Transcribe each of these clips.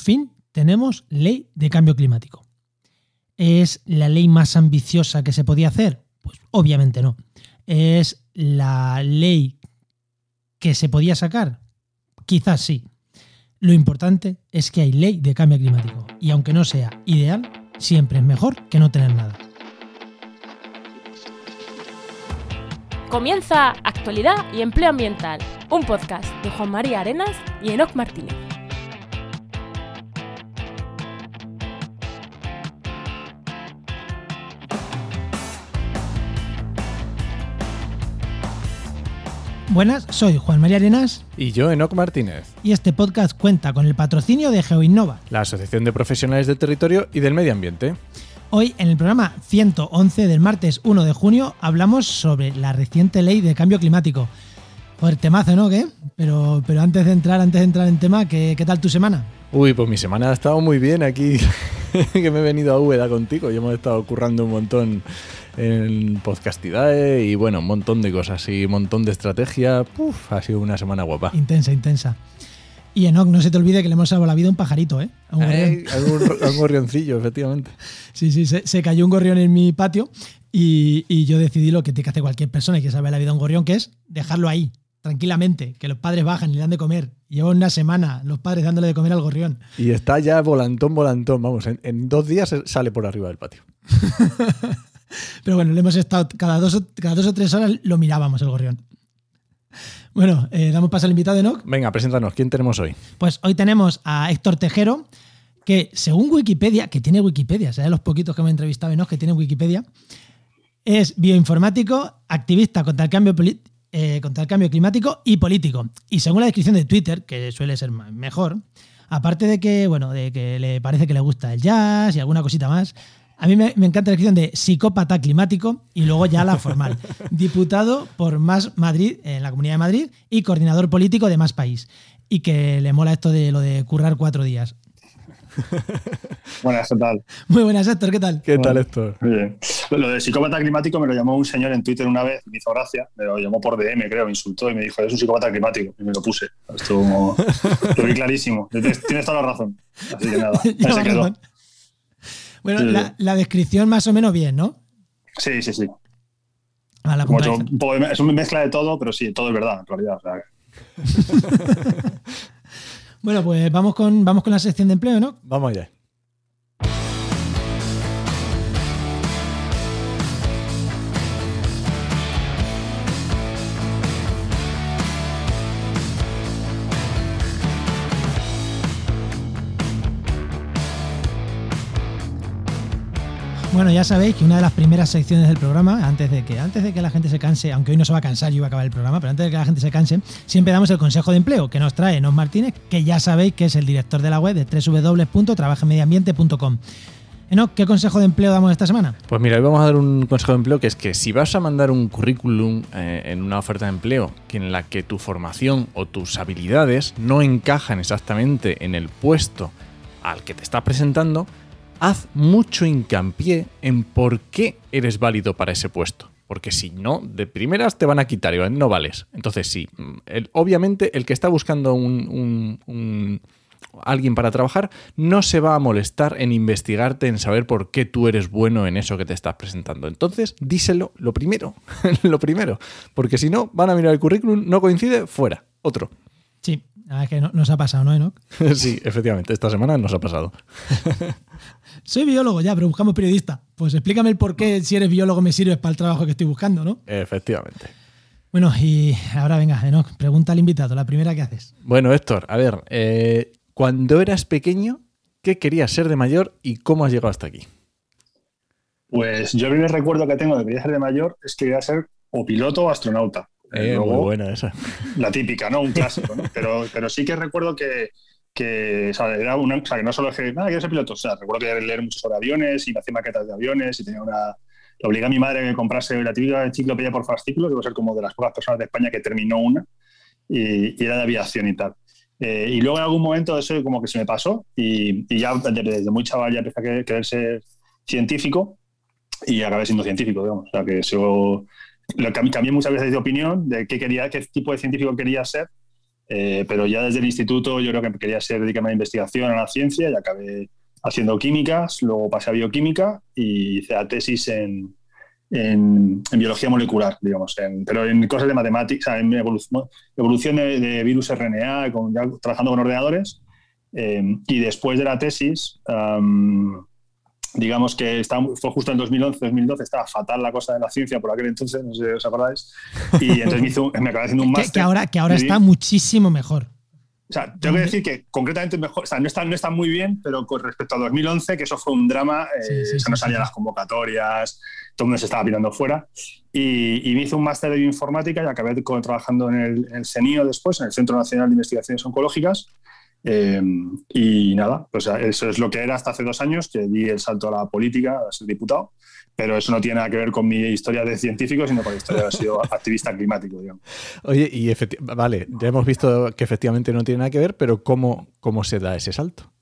fin tenemos ley de cambio climático. ¿Es la ley más ambiciosa que se podía hacer? Pues obviamente no. ¿Es la ley que se podía sacar? Quizás sí. Lo importante es que hay ley de cambio climático y aunque no sea ideal, siempre es mejor que no tener nada. Comienza Actualidad y Empleo Ambiental, un podcast de Juan María Arenas y Enoc Martínez. Buenas, soy Juan María Arenas. Y yo, Enoc Martínez. Y este podcast cuenta con el patrocinio de GeoInnova, la Asociación de Profesionales del Territorio y del Medio Ambiente. Hoy, en el programa 111 del martes 1 de junio, hablamos sobre la reciente ley de cambio climático. Joder, temazo, ¿no? ¿Qué? Pero, pero antes de entrar, antes de entrar en tema, ¿qué, ¿qué tal tu semana? Uy, pues mi semana ha estado muy bien aquí, que me he venido a Úbeda contigo y hemos estado currando un montón en Podcastidae y bueno, un montón de cosas y un montón de estrategia. Uf, ha sido una semana guapa. Intensa, intensa. Y Enoch, no se te olvide que le hemos salvado la vida a un pajarito, ¿eh? A un, a un gorrioncillo, efectivamente. Sí, sí, se, se, cayó un gorrión en mi patio y, y, yo decidí lo que tiene que hacer cualquier persona y que sabe la vida a un gorrión, que es dejarlo ahí, tranquilamente, que los padres bajan y le dan de comer. Lleva una semana los padres dándole de comer al gorrión. Y está ya volantón, volantón, vamos, en, en dos días sale por arriba del patio. Pero bueno, le hemos estado cada dos, o, cada dos o tres horas lo mirábamos el gorrión. Bueno, eh, damos paso al invitado de Enoch. Venga, preséntanos, ¿quién tenemos hoy? Pues hoy tenemos a Héctor Tejero, que según Wikipedia, que tiene Wikipedia, o sea, de los poquitos que hemos entrevistado Enoch que tiene Wikipedia, es bioinformático, activista contra el cambio eh, contra el cambio climático y político. Y según la descripción de Twitter, que suele ser mejor, aparte de que, bueno, de que le parece que le gusta el jazz y alguna cosita más, a mí me, me, encanta la descripción de psicópata climático y luego ya la formal. Diputado por Más Madrid, en la Comunidad de Madrid, y coordinador político de Más País. Y que le mola esto de lo de currar cuatro días. Buenas, ¿qué tal? Muy buenas, Héctor, ¿qué tal? ¿Qué tal, Héctor? Bien. Lo de psicópata climático me lo llamó un señor en Twitter una vez, me hizo gracia, me lo llamó por DM, creo, me insultó y me dijo, es un psicópata climático, y me lo puse. Esto como, lo vi clarísimo. Tienes, toda la razón. Así que nada, ahí se quedó. Bueno, sí, la, la, descripción más o menos bien, ¿no? Sí, sí, sí. Ah, la Como un poco de, es una mezcla de todo, pero sí, todo es verdad, en realidad. O sea. bueno, pues vamos con, vamos con la sección de empleo, ¿no? Vamos allá. Bueno, ya sabéis que una de las primeras secciones del programa, antes de que antes de que la gente se canse, aunque hoy no se va a cansar, yo iba a acabar el programa, pero antes de que la gente se canse, siempre damos el consejo de empleo que nos trae Enos Martínez, que ya sabéis que es el director de la web de www.trabajamediambiente.com. Enoch, ¿qué consejo de empleo damos esta semana? Pues mira, hoy vamos a dar un consejo de empleo que es que si vas a mandar un currículum eh, en una oferta de empleo que en la que tu formación o tus habilidades no encajan exactamente en el puesto al que te estás presentando, haz mucho hincapié en por qué eres válido para ese puesto. Porque si no, de primeras te van a quitar y no vales. Entonces sí, el, obviamente el que está buscando un, un, alguien para trabajar no se va a molestar en investigarte, en saber por qué tú eres bueno en eso que te estás presentando. Entonces, díselo lo primero, lo primero. Porque si no, van a mirar el currículum, no coincide, fuera, otro. Es que no, nos ha pasado, ¿no, Enoch? sí, efectivamente, esta semana nos ha pasado. Soy biólogo ya, pero buscamos periodista. Pues explícame el por qué, si eres biólogo, me sirves para el trabajo que estoy buscando, ¿no? Efectivamente. Bueno, y ahora venga, Enoch, pregunta al invitado, la primera que haces. Bueno, Héctor, a ver, eh, cuando eras pequeño, ¿qué querías ser de mayor y cómo has llegado hasta aquí? Pues yo el primer recuerdo que tengo de que quería ser de mayor es que quería ser o piloto o astronauta. Eh, Luego, muy buena esa. La típica, ¿no? Un clásico, ¿no? Pero, pero sí que recuerdo que, que, o sea, era una, o sea, que no solo dije, nada, quiero ser piloto. O sea, recuerdo que leer mucho sobre aviones y me hacía maquetas de aviones y tenía una. Le obligué a mi madre a que comprase la típica enciclopedia por fascículos. Debo ser como de las pocas personas de España que terminó una y, y era de aviación y tal. Eh, y luego en algún momento eso como que se me pasó y, y ya desde, desde, muy chaval ya empecé a querer ser científico y acabé siendo científico, digamos. O sea, que sigo, lo cambié muchas veces de opinión de qué quería, qué tipo de científico quería ser Eh, pero ya desde el instituto yo creo que quería ser dedicarme a la investigación, a la ciencia y acabé haciendo químicas, luego pasé a bioquímica y hice la tesis en, en, biología molecular, digamos, pero en cosas de matemáticas, en evolución, evolución de, virus RNA, con, trabajando con ordenadores. Eh, y después de la tesis, digamos que fue justo en 2011-2012, estaba fatal la cosa de la ciencia por aquel entonces, no sé si os acordáis. Y entonces me, acabé haciendo un máster. Que, ahora, que ahora está muchísimo mejor. O sea, tengo que decir que concretamente mejor, o sea, no está, no está muy bien, pero con respecto a 2011, que eso fue un drama, eh, se nos salían las convocatorias, todo el mundo se estaba mirando fuera. Y, me hice un máster de bioinformática y acabé trabajando en el, en el CENIO después, en el Centro Nacional de Investigaciones Oncológicas, eh, y nada, pues eso es lo que era hasta hace dos años, que di el salto a la política, a ser diputado, pero eso no tiene nada que ver con mi historia de científico, sino con la historia de sido activista climático. Digamos. Oye, y vale, ya hemos visto que efectivamente no tiene nada que ver, pero ¿cómo, cómo se da ese salto?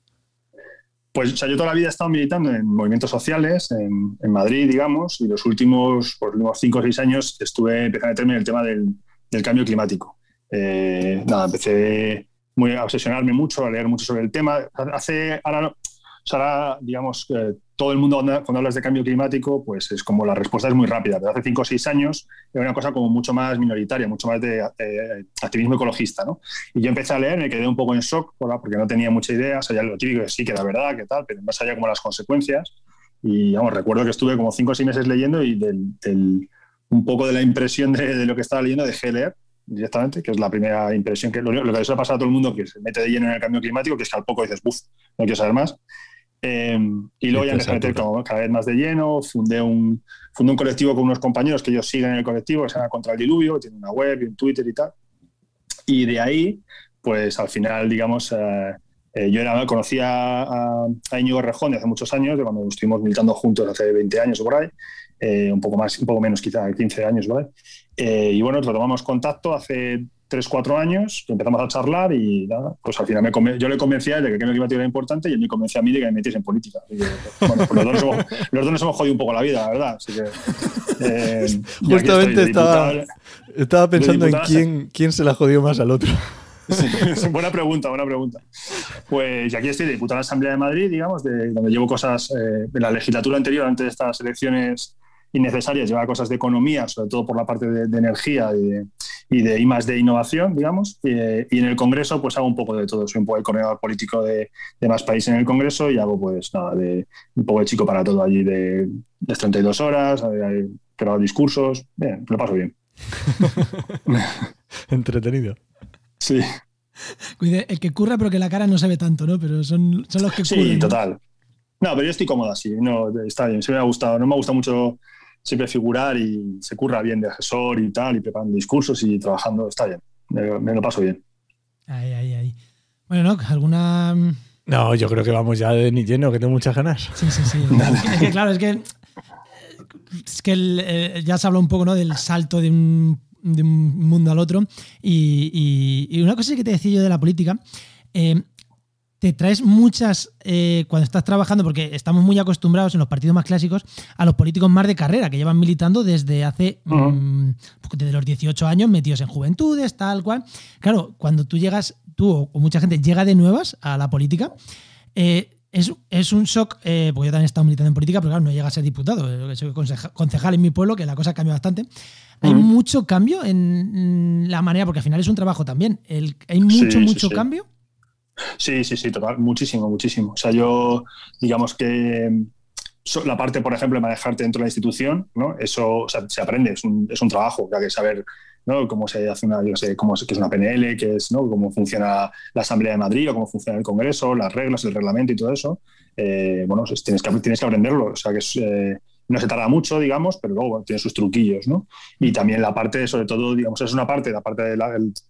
Pues o sea, yo toda la vida he estado militando en movimientos sociales en, en Madrid, digamos, y los últimos, por los últimos cinco o seis años estuve empezando a meterme en el tema del, del cambio climático. Eh, nada, empecé muy a obsesionarme mucho, a leer mucho sobre el tema. Hace, ahora, ahora digamos, que todo el mundo cuando hablas de cambio climático, pues es como la respuesta es muy rápida, pero hace cinco o seis años era una cosa como mucho más minoritaria, mucho más de activismo ecologista, ¿no? Y yo empecé a leer, me quedé un poco en shock, porque no tenía mucha idea, o sea, ya lo típico, sí que era verdad, que tal, pero más allá como las consecuencias. Y, vamos, recuerdo que estuve como cinco o seis meses leyendo y del, un poco de la impresión de, de, lo que estaba leyendo dejé leer directamente, que es la primera impresión que lo, lo que ha pasado a todo el mundo que se mete de lleno en el cambio climático, que es que al poco dices, buf, no quiero saber más. Em, y luego ya empecé a meter cada vez más de lleno, fundé un, fundé un colectivo con unos compañeros que ellos siguen en el colectivo, que se llama Contra el Diluvio, tiene una web y un Twitter y tal. Y de ahí, pues al final, digamos, eh, eh, yo era, conocía a, a Íñigo Rejón de hace muchos años, de cuando estuvimos militando juntos hace 20 años o por ahí, eh, un poco más, un poco menos quizá, 15 años, ¿vale? Eh, y bueno, retomamos contacto hace 3, 4 años, empezamos a charlar y nada, pues al final me yo le convencí a él de que el climático era importante y él me convenció a mí de que me metiese en política. bueno, pues los, dos nos hemos, los dos nos hemos jodido un poco la vida, la verdad. Así que, eh, Justamente estaba, estaba pensando en quién, quién se la jodió más al otro. buena pregunta, buena pregunta. Pues aquí estoy diputado de la Asamblea de Madrid, digamos, de donde llevo cosas eh, en la legislatura anterior, antes de estas elecciones innecesarias, lleva cosas de economía, sobre todo por la parte de, energía y de, y de I más de innovación, digamos. Y, en el Congreso, pues hago un poco de todo. Soy un poco el coordinador político de, más países en el Congreso y hago, pues nada, de, un poco de chico para todo allí de, de 32 horas, pero discursos. Bien, lo paso bien. Entretenido. Sí. Cuide, el que curra, pero que la cara no se ve tanto, ¿no? Pero son, son los que Sí, total. No, pero yo estoy cómodo así. No, está bien, se me ha gustado. No me gusta mucho siempre figurar y se curra bien de asesor y tal, y preparando discursos y trabajando, está bien, me, lo paso bien. Ahí, ahí, ahí. Bueno, ¿no? ¿Alguna...? Mm? No, yo creo que vamos ya de ni lleno, que tengo muchas ganas. Sí, sí, sí. es, que, claro, es que, es que eh, ya se habla un poco ¿no? del salto de un, de un mundo al otro. Y, y, una cosa que te decía yo de la política, eh, te traes muchas, eh, cuando estás trabajando, porque estamos muy acostumbrados en los partidos más clásicos a los políticos más de carrera, que llevan militando desde hace, mm, desde los 18 años, metidos en juventudes, tal cual. Claro, cuando tú llegas, tú o, mucha gente llega de nuevas a la política, eh, es, un shock, eh, porque yo también he estado militando en política, pero claro, no llega a ser diputado, soy concejal en mi pueblo, que la cosa cambia bastante. Hay mucho cambio en la manera, porque al final es un trabajo también. hay mucho, mucho cambio. Sí, sí, sí, total, muchísimo, muchísimo. O sea, yo, digamos que la parte, por ejemplo, de manejarte dentro de la institución, ¿no? Eso se aprende, es un, es un trabajo, que hay que saber ¿no? cómo se hace una, yo sé, cómo es, qué es una PNL, qué es, ¿no? cómo funciona la Asamblea de Madrid o cómo funciona el Congreso, las reglas, el reglamento y todo eso. Eh, bueno, tienes que, tienes que aprenderlo. O sea, que es, eh, no se tarda mucho, digamos, pero luego tiene sus truquillos, ¿no? Y también la parte, sobre todo, digamos, es una parte, la parte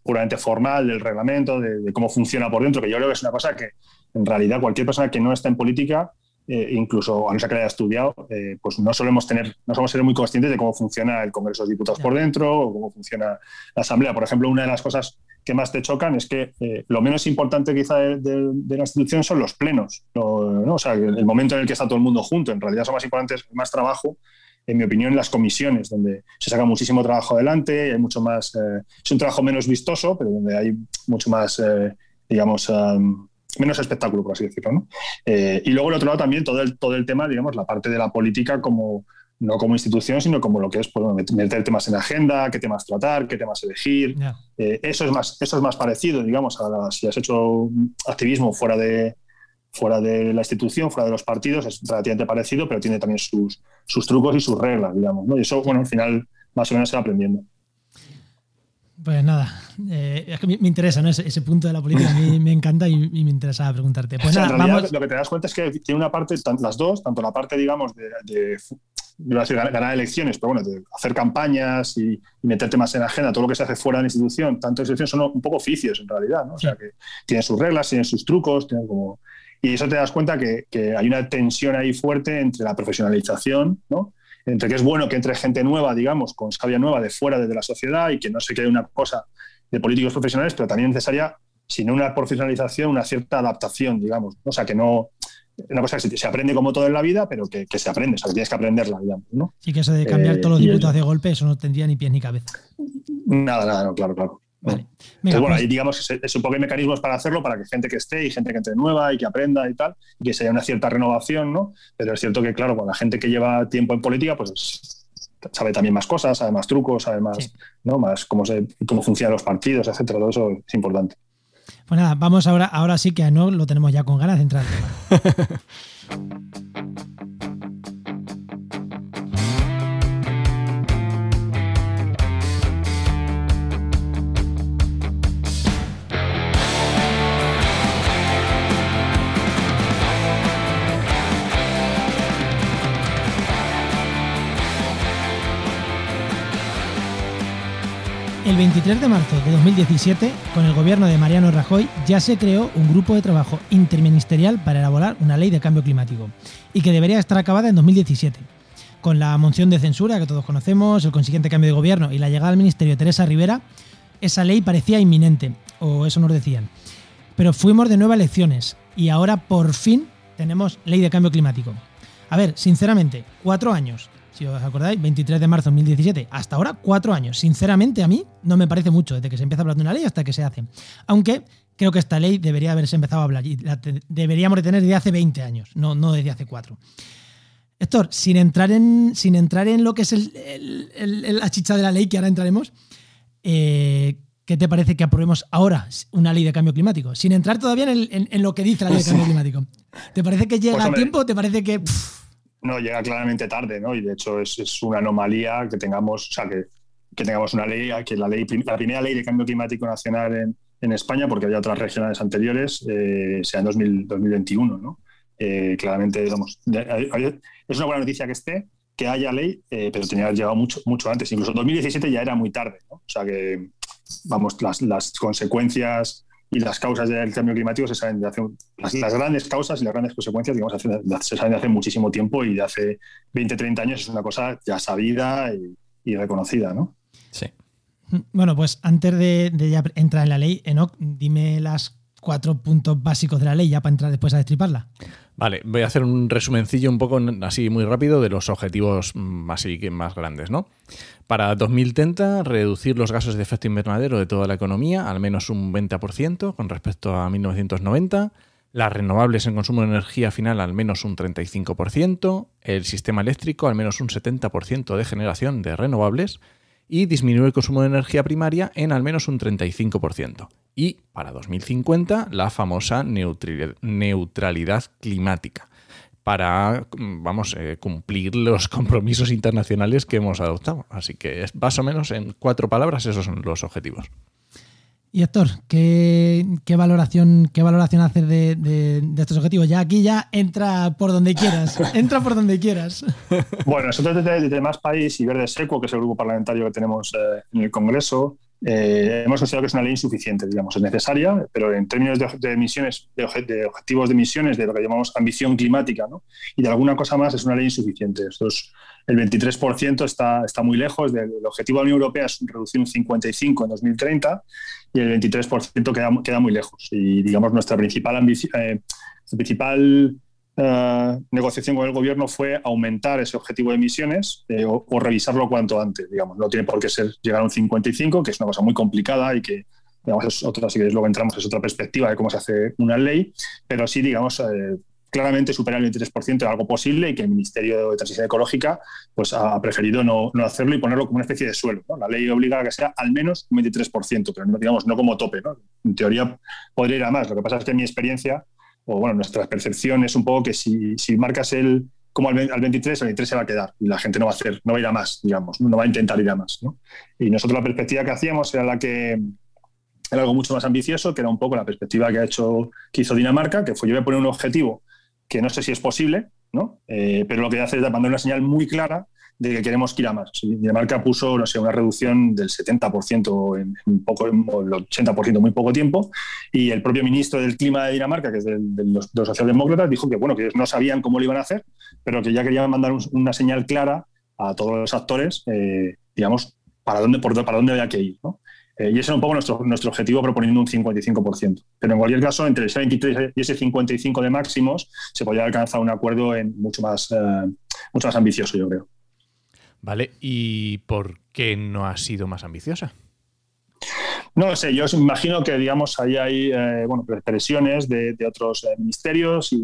puramente formal del reglamento, de, cómo funciona por dentro, que yo creo que es una cosa que en realidad cualquier persona que no está en política, eh, incluso a no ser que haya estudiado, eh, pues no solemos tener, no somos ser muy conscientes de cómo funciona el Congreso de Diputados por dentro o cómo funciona la Asamblea. Por ejemplo, una de las cosas que más te chocan es que eh, lo menos importante quizá de, la institución son los plenos, ¿no? o sea, el, momento en el que está todo el mundo junto. En realidad son más importantes, más trabajo en mi opinión, las comisiones, donde se saca muchísimo trabajo adelante, hay mucho más, eh, es un trabajo menos vistoso, pero donde hay mucho más, eh, digamos, menos espectáculo, por así decirlo. y luego, el otro lado, también todo el, todo el tema, digamos, la parte de la política como no como institución, sino como lo que es pues, meter temas en agenda, qué temas tratar, qué temas elegir. Eh, eso, es más, eso es más parecido, digamos, a si has hecho activismo fuera de, fuera de la institución, fuera de los partidos, es relativamente parecido, pero tiene también sus, sus trucos y sus reglas, digamos. Y eso, bueno, al final más o menos se va aprendiendo. Pues nada, eh, es que me, interesa, ¿no? Ese, punto de la política a mí me encanta y, me interesa preguntarte. Pues nada, vamos... Lo que te das cuenta es que tiene una parte, las dos, tanto la parte, digamos, de decir ganar elecciones, pero bueno, de hacer campañas y, meterte más en la agenda, todo lo que se hace fuera de la institución, tanto institución son un poco oficios en realidad, ¿no? O sea, que tienen sus reglas, tienen sus trucos, tienen como... Y eso te das cuenta que, hay una tensión ahí fuerte entre la profesionalización, ¿no? Entre que es bueno que entre gente nueva, digamos, con sabia nueva de fuera de la sociedad y que no se quede una cosa de políticos profesionales, pero también necesaria, sin una profesionalización, una cierta adaptación, digamos. O sea, que no, una cosa que se, aprende como todo en la vida, pero que, se aprende, o sea, que tienes que aprenderla, digamos, ¿no? Sí, que eso de cambiar eh, todos los diputados de golpe, eso no tendría ni pies ni cabeza. Nada, nada, no, claro, claro. Vale. bueno, pues ahí digamos que es un poco de mecanismos para hacerlo, para que gente que esté y gente que entre nueva y que aprenda y tal, y que sea una cierta renovación, ¿no? Pero es cierto que, claro, con la gente que lleva tiempo en política, pues sabe también más cosas, sabe más trucos, sabe más, ¿no? más cómo, se, cómo funcionan los partidos, etcétera. Todo eso es importante. Pues nada, vamos ahora, ahora sí que a no lo tenemos ya con ganas de entrar. El 23 de marzo de 2017, con el gobierno de Mariano Rajoy, ya se creó un grupo de trabajo interministerial para elaborar una ley de cambio climático y que debería estar acabada en 2017. Con la moción de censura que todos conocemos, el consiguiente cambio de gobierno y la llegada al ministerio de Teresa Rivera, esa ley parecía inminente, o eso nos decían. Pero fuimos de nuevo a elecciones y ahora por fin tenemos ley de cambio climático. A ver, sinceramente, cuatro años si os acordáis, 23 de marzo de 2017, hasta ahora cuatro años. Sinceramente, a mí no me parece mucho, desde que se empieza a hablar de una ley hasta que se hace. Aunque creo que esta ley debería haberse empezado a hablar y la deberíamos de tener desde hace 20 años, no, no desde hace cuatro. Héctor, sin entrar en, sin entrar en lo que es la chicha de la ley, que ahora entraremos, eh, ¿qué te parece que aprobemos ahora una ley de cambio climático? Sin entrar todavía en, lo que dice la ley de cambio climático. ¿Te parece que llega pues a tiempo? ¿Te parece que.? No, llega claramente tarde, ¿no? Y de hecho es, una anomalía que tengamos, o sea, que, tengamos una ley, que la ley, la primera ley de cambio climático nacional en, España, porque había otras regionales anteriores, eh, sea en 2021, ¿no? Eh, claramente, digamos, es una buena noticia que esté, que haya ley, eh, pero tenía que llegado mucho, mucho antes. Incluso 2017 ya era muy tarde, ¿no? O sea que, vamos, las, las consecuencias y las causas del cambio climático se saben de hace las, grandes causas y las grandes consecuencias digamos se saben de hace muchísimo tiempo y de hace 20 30 años es una cosa ya sabida y, reconocida ¿no? sí. Bueno pues antes de, ya entrar en la ley Enoch dime las cuatro puntos básicos de la ley ya para entrar después a destriparla Vale, voy a hacer un resumencillo un poco así muy rápido de los objetivos mm, así que más grandes, ¿no? Para 2030, reducir los gases de efecto invernadero de toda la economía al menos un 20% con respecto a 1990, las renovables en consumo de energía final al menos un 35%, el sistema eléctrico al menos un 70% de generación de renovables y disminuir el consumo de energía primaria en al menos un 35% y para 2050 la famosa neutralidad climática para vamos, eh, cumplir los compromisos internacionales que hemos adoptado. Así que más o menos en cuatro palabras esos son los objetivos. Y Héctor, ¿qué, valoración, qué valoración haces de, estos objetivos? Ya aquí ya entra por donde quieras, entra por donde quieras. Bueno, nosotros desde, Más País y Verde Seco, que es el grupo parlamentario que tenemos eh, en el Congreso, eh, hemos considerado que es una ley insuficiente, digamos, es necesaria, pero en términos de, emisiones, de, objetivos de emisiones, de lo que llamamos ambición climática, ¿no? y de alguna cosa más, es una ley insuficiente. Esto el 23% está, está muy lejos del objetivo de la Unión Europea, es reducir un 55 en 2030, y el 23% queda, queda muy lejos. Y, digamos, nuestra principal eh, principal eh, negociación con el gobierno fue aumentar ese objetivo de emisiones eh, o, revisarlo cuanto antes, digamos. No tiene por qué ser llegar a un 55, que es una cosa muy complicada y que, digamos, es otra, si luego entramos, es otra perspectiva de cómo se hace una ley, pero sí, digamos, eh, claramente superar el 23% es algo posible y que el Ministerio de Transición Ecológica pues, ha preferido no, no hacerlo y ponerlo como una especie de suelo. La ley obliga a que sea al menos un 23%, pero no, digamos, no como tope. En teoría podría ir a más. Lo que pasa es que en mi experiencia o bueno, nuestra percepción es un poco que si, si marcas el como al, 23, el 23 se va a quedar y la gente no va a hacer, no va a ir a más, digamos, no va a intentar ir a más. ¿no? Y nosotros la perspectiva que hacíamos era la que era algo mucho más ambicioso, que era un poco la perspectiva que ha hecho, que hizo Dinamarca, que fue yo voy a poner un objetivo que no sé si es posible, ¿no? Eh, pero lo que hace es mandar una señal muy clara de que queremos que ir a más. Dinamarca puso, no sé, una reducción del 70% en, poco, el 80% en muy poco tiempo, y el propio ministro del Clima de Dinamarca, que es de, los, socialdemócratas, dijo que, bueno, que no sabían cómo lo iban a hacer, pero que ya querían mandar una señal clara a todos los actores, eh, digamos, para dónde, por, para dónde había que ir. Eh, y ese era un poco nuestro, nuestro objetivo proponiendo un 55%. Pero en cualquier caso, entre ese 23 y ese 55 de máximos, se podía alcanzar un acuerdo en mucho más, eh, mucho más ambicioso, yo creo. Vale, ¿y por qué no ha sido más ambiciosa? No sé, yo imagino que, digamos, ahí hay eh, bueno, presiones de, otros eh, ministerios y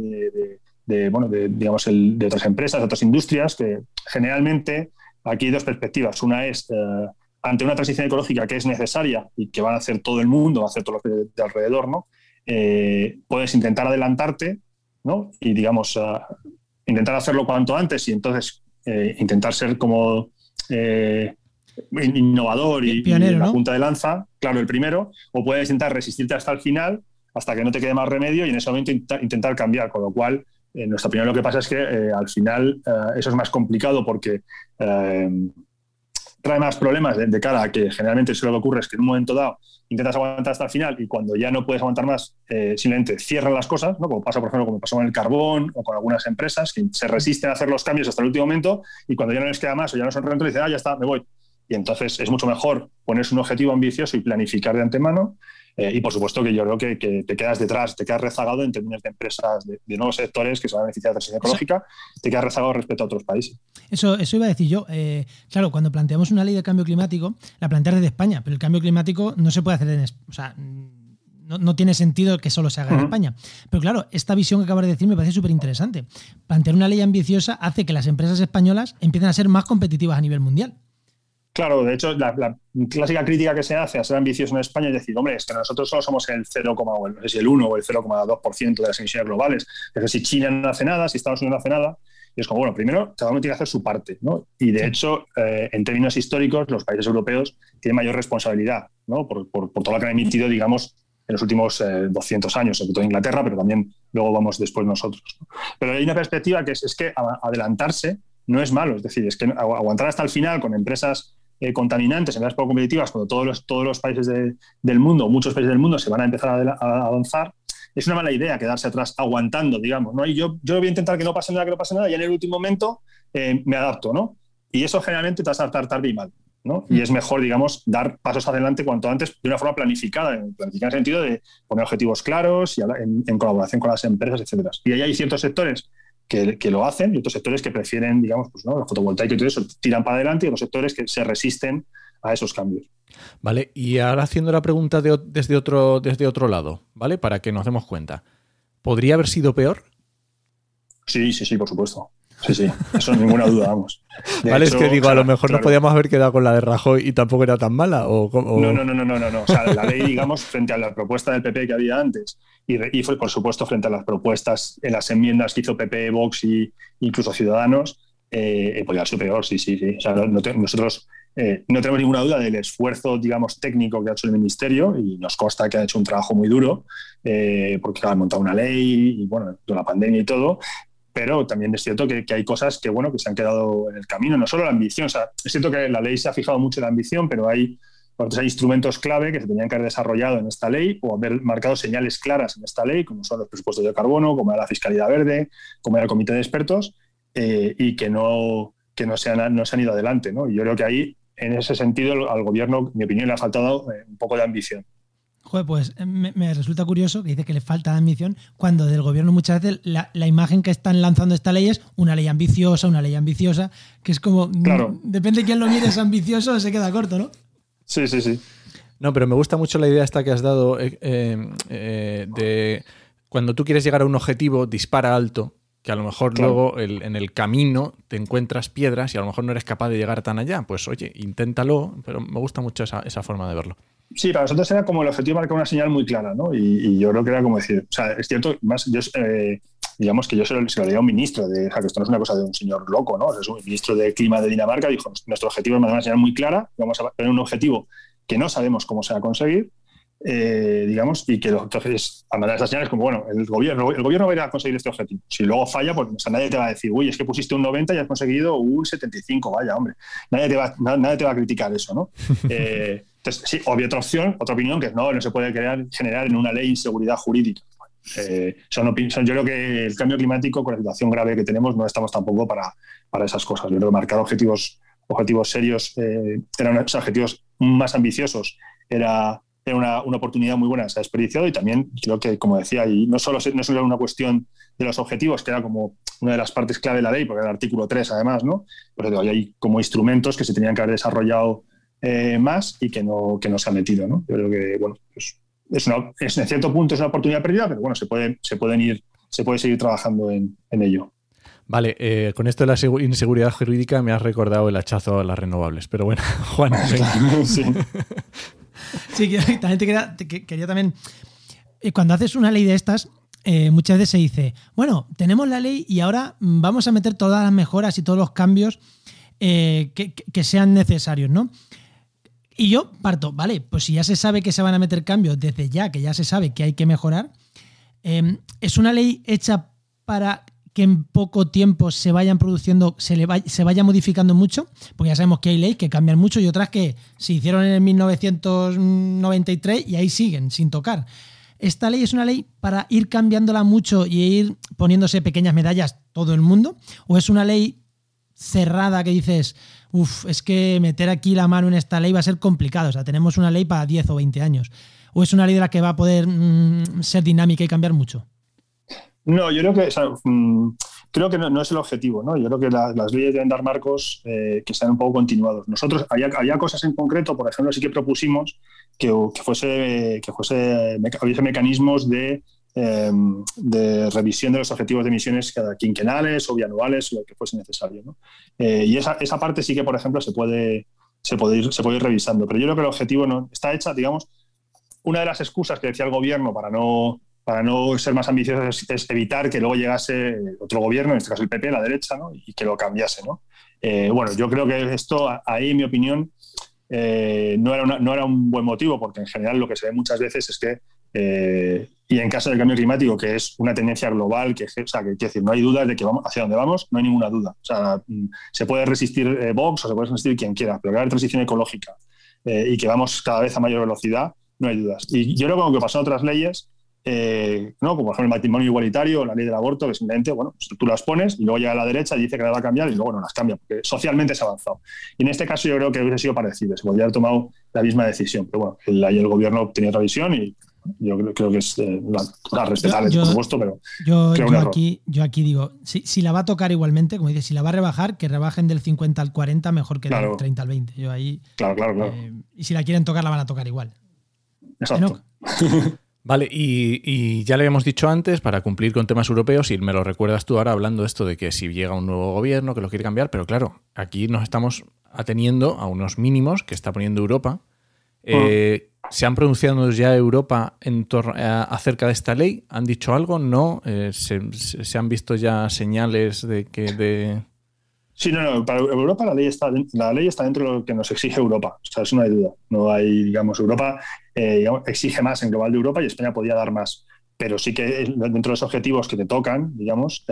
de, bueno, de, digamos, de otras empresas, de otras industrias, que generalmente aquí hay dos perspectivas. Una es, ante una transición ecológica que es necesaria y que van a hacer todo el mundo, va a hacer todo lo de, alrededor, ¿no? puedes intentar adelantarte ¿no? y, digamos, intentar hacerlo cuanto antes y entonces eh, intentar ser como eh, innovador y, la punta de lanza, claro, el primero, o puedes intentar resistirte hasta el final, hasta que no te quede más remedio y en ese momento intentar cambiar, con lo cual, en nuestra opinión, lo que pasa es que eh, al final eso es más complicado porque trae más problemas de, cara a que generalmente lo que ocurre es que en un momento dado intentas aguantar hasta el final y cuando ya no puedes aguantar más, eh, simplemente cierran las cosas, ¿no? como pasa, por ejemplo, como pasó con el carbón o con algunas empresas que se resisten a hacer los cambios hasta el último momento y cuando ya no les queda más o ya no son rentables, dicen, ah, ya está, me voy. Y entonces es mucho mejor ponerse un objetivo ambicioso y planificar de antemano eh, y por supuesto que yo creo que, te quedas detrás, te quedas rezagado en términos de empresas, de, nuevos sectores que se van a beneficiar de la transición ecológica, te quedas rezagado respecto a otros países. Eso, eso iba a decir yo. Eh, claro, cuando planteamos una ley de cambio climático, la planteas desde España, pero el cambio climático no se puede hacer en. O sea, no, tiene sentido que solo se haga en España. Pero claro, esta visión que acabas de decir me parece súper interesante. Plantear una ley ambiciosa hace que las empresas españolas empiecen a ser más competitivas a nivel mundial. Claro, de hecho, la, clásica crítica que se hace a ser ambicioso en España es decir, hombre, es que nosotros solo somos el 0, no sé si el 1 o el 0,2% de las emisiones globales. Es que si China no hace nada, si Estados Unidos no hace nada, y es como, bueno, primero cada uno tiene que hacer su parte, ¿no? Y de hecho, eh, en términos históricos, los países europeos tienen mayor responsabilidad, ¿no? Por, todo lo que han emitido, digamos, en los últimos 200 eh, años, sobre todo Inglaterra, pero también luego vamos después nosotros. Pero hay una perspectiva que es, es que adelantarse no es malo, es decir, es que aguantar hasta el final con empresas eh, contaminantes, empresas poco competitivas, cuando todos los, todos los países del mundo, muchos países del mundo se van a empezar a, avanzar, es una mala idea quedarse atrás aguantando, digamos, ¿no? Y yo, yo voy a intentar que no pase nada, que no pase nada, y en el último momento eh, me adapto, ¿no? Y eso generalmente te vas a adaptar tarde y mal, ¿no? Y es mejor, digamos, dar pasos adelante cuanto antes de una forma planificada, planificada en el sentido de poner objetivos claros y en, en colaboración con las empresas, etcétera. Y ahí hay ciertos sectores que, lo hacen y otros sectores que prefieren, digamos, pues, ¿no? la fotovoltaica y todo eso, tiran para adelante y otros sectores que se resisten a esos cambios. Vale, y ahora haciendo la pregunta desde, otro, desde otro lado, ¿vale? Para que nos demos cuenta. ¿Podría haber sido peor? Sí, sí, sí, por supuesto. Sí, sí, eso ninguna duda, vamos. vale, es que digo, a lo mejor nos podíamos haber quedado con la de Rajoy y tampoco era tan mala. O, No, no, no, no, no, no. O sea, la ley, digamos, frente a la propuesta del PP que había antes y, fue, por supuesto, frente a las propuestas en las enmiendas que hizo PP, Vox e incluso Ciudadanos, eh, podría ser peor, sí, sí, sí. O sea, nosotros eh, no tenemos ninguna duda del esfuerzo, digamos, técnico que ha hecho el Ministerio y nos consta que ha hecho un trabajo muy duro eh, porque ha montado una ley y, bueno, toda la pandemia y todo, pero también es cierto que, hay cosas que, bueno, que se han quedado en el camino, no solo la ambición, o sea, es cierto que la ley se ha fijado mucho en la ambición, pero hay hay instrumentos clave que se tenían que haber desarrollado en esta ley o haber marcado señales claras en esta ley, como son los presupuestos de carbono, como era la fiscalidad verde, como era el comité de expertos, eh, y que no, que no se, han, no se han ido adelante. ¿no? Y yo creo que ahí, en ese sentido, al gobierno, en mi opinión, le ha faltado eh, un poco de ambición. Joder, pues eh, me, resulta curioso que dice que le falta ambición cuando del gobierno muchas veces la, imagen que están lanzando esta ley es una ley ambiciosa, una ley ambiciosa, que es como, mm, claro. depende de quién lo mire, es ambicioso o se queda corto, ¿no? Sí, sí, sí. No, pero me gusta mucho la idea esta que has dado eh, eh, de cuando tú quieres llegar a un objetivo, dispara alto, que a lo mejor luego en el camino te encuentras piedras y a lo mejor no eres capaz de llegar tan allá. Pues oye, inténtalo, pero me gusta mucho esa, esa forma de verlo. Sí, para nosotros era como el objetivo marcar una señal muy clara, ¿no? Y, yo creo que era como decir, o sea, es cierto, más, yo, eh, digamos que yo se lo, se a un ministro, de, o sea, que esto no es una cosa de un señor loco, ¿no? Es un ministro de clima de Dinamarca, dijo, nuestro objetivo es mandar una señal muy clara, vamos a tener un objetivo que no sabemos cómo se va a conseguir, eh, digamos, y que entonces, a mandar esas señales como, bueno, el gobierno, el gobierno va a ir a conseguir este objetivo. Si luego falla, pues nadie te va a decir, uy, es que pusiste un 90 y has conseguido un 75, vaya, hombre. Nadie te va, nadie te va a criticar eso, ¿no? Eh, entonces, sí, obvia otra opción, otra opinión, que no, no se puede crear, generar en una ley inseguridad jurídica. Eh, son, yo creo que el cambio climático, con la situación grave que tenemos, no estamos tampoco para, para esas cosas. Yo creo que marcar objetivos, objetivos serios, eh, eran objetivos más ambiciosos, era, era una, una, oportunidad muy buena, se ha desperdiciado y también creo que, como decía, y no solo, no solo era una cuestión de los objetivos, que era como una de las partes clave de la ley, porque era el artículo 3 además, ¿no? Pero hay como instrumentos que se tenían que haber desarrollado eh, más y que no, que no se ha metido. ¿no? Yo creo que, bueno, pues es, una, es, en cierto punto es una oportunidad perdida, pero bueno, se, puede, se pueden ir, se puede seguir trabajando en, en ello. Vale, eh, con esto de la inseguridad jurídica me has recordado el hachazo a las renovables, pero bueno, Juan. sí. Sí, también te quería, quería también, eh, cuando haces una ley de estas, muchas veces se dice, bueno, tenemos la ley y ahora vamos a meter todas las mejoras y todos los cambios que, que, sean necesarios, ¿no? Y yo parto, vale, pues si ya se sabe que se van a meter cambios desde ya, que ya se sabe que hay que mejorar, em, ¿es una ley hecha para que en poco tiempo se vayan produciendo, se, le se vaya modificando mucho? Porque ya sabemos que hay leyes que cambian mucho y otras que se hicieron en el 1993 y ahí siguen sin tocar. ¿Esta ley es una ley para ir cambiándola mucho y ir poniéndose pequeñas medallas todo el mundo? ¿O es una ley cerrada que dices, uff, es que meter aquí la mano en esta ley va a ser complicado. O sea, tenemos una ley para 10 o 20 años. ¿O es una ley de la que va a poder mm, ser dinámica y cambiar mucho? No, yo creo que, mm, creo que no, es el objetivo. ¿no? Yo creo que las leyes deben dar marcos eh, que sean un poco continuados. Nosotros, había, cosas en concreto, por ejemplo, sí que propusimos que, fuese, que fuese, hubiese mecanismos de Em, de revisión de los objetivos de emisiones cada quinquenales o bianuales, lo que fuese necesario. Eh, y esa, esa, parte sí que, por ejemplo, se puede, se, puede ir, se puede ir revisando. Pero yo creo que el objetivo no está hecha, digamos, una de las excusas que decía el gobierno para no, para no ser más ambiciosos es, evitar que luego llegase otro gobierno, en este caso el PP, la derecha, y que lo cambiase. ¿no? Eh, bueno, yo creo que esto, ahí, en mi opinión, eh, no, era no era un buen motivo, porque en general lo que se ve muchas veces es que eh, y en caso del cambio climático, que es una tendencia global, que, o sea, que, decir, no hay duda de que vamos hacia dónde vamos, no hay ninguna duda. O sea, mm, se puede resistir Vox o se puede resistir quien quiera, pero que haya transición ecológica y que vamos cada vez a mayor velocidad, no hay dudas. Y yo creo que que pasan otras leyes, ¿no? como por ejemplo el matrimonio igualitario, la ley del aborto, que simplemente, bueno, pues tú las pones y luego llega a la derecha y dice que la va a cambiar y luego no las cambia, porque socialmente se ha avanzado. Y en este caso yo creo que hubiese sido parecido, se podría haber tomado la misma decisión, pero bueno, el, el gobierno tenía otra visión y yo creo, que es eh, la, respetable, por supuesto, pero. Yo, aquí, yo aquí digo, si, la va a tocar igualmente, como dices, si la va a rebajar, que rebajen del 50 al 40 mejor que del 30 al 20. Yo ahí. Claro, claro, claro. Eh, y si la quieren tocar, la van a tocar igual. Exacto. Vale, y, ya le habíamos dicho antes, para cumplir con temas europeos, y me lo recuerdas tú ahora hablando esto de que si llega un nuevo gobierno que lo quiere cambiar, pero claro, aquí nos estamos ateniendo a unos mínimos que está poniendo Europa. Eh, ¿Se han pronunciado ya Europa en eh, acerca de esta ley? ¿Han dicho algo? ¿No? Eh, se, han visto ya señales de que... De... Sí, no, no. Para Europa la ley, está, la ley está dentro de lo que nos exige Europa. O sea, eso no hay duda. No hay, digamos, Europa eh, exige más en global de Europa y España podría dar más. Pero sí que dentro de los objetivos que te tocan, digamos,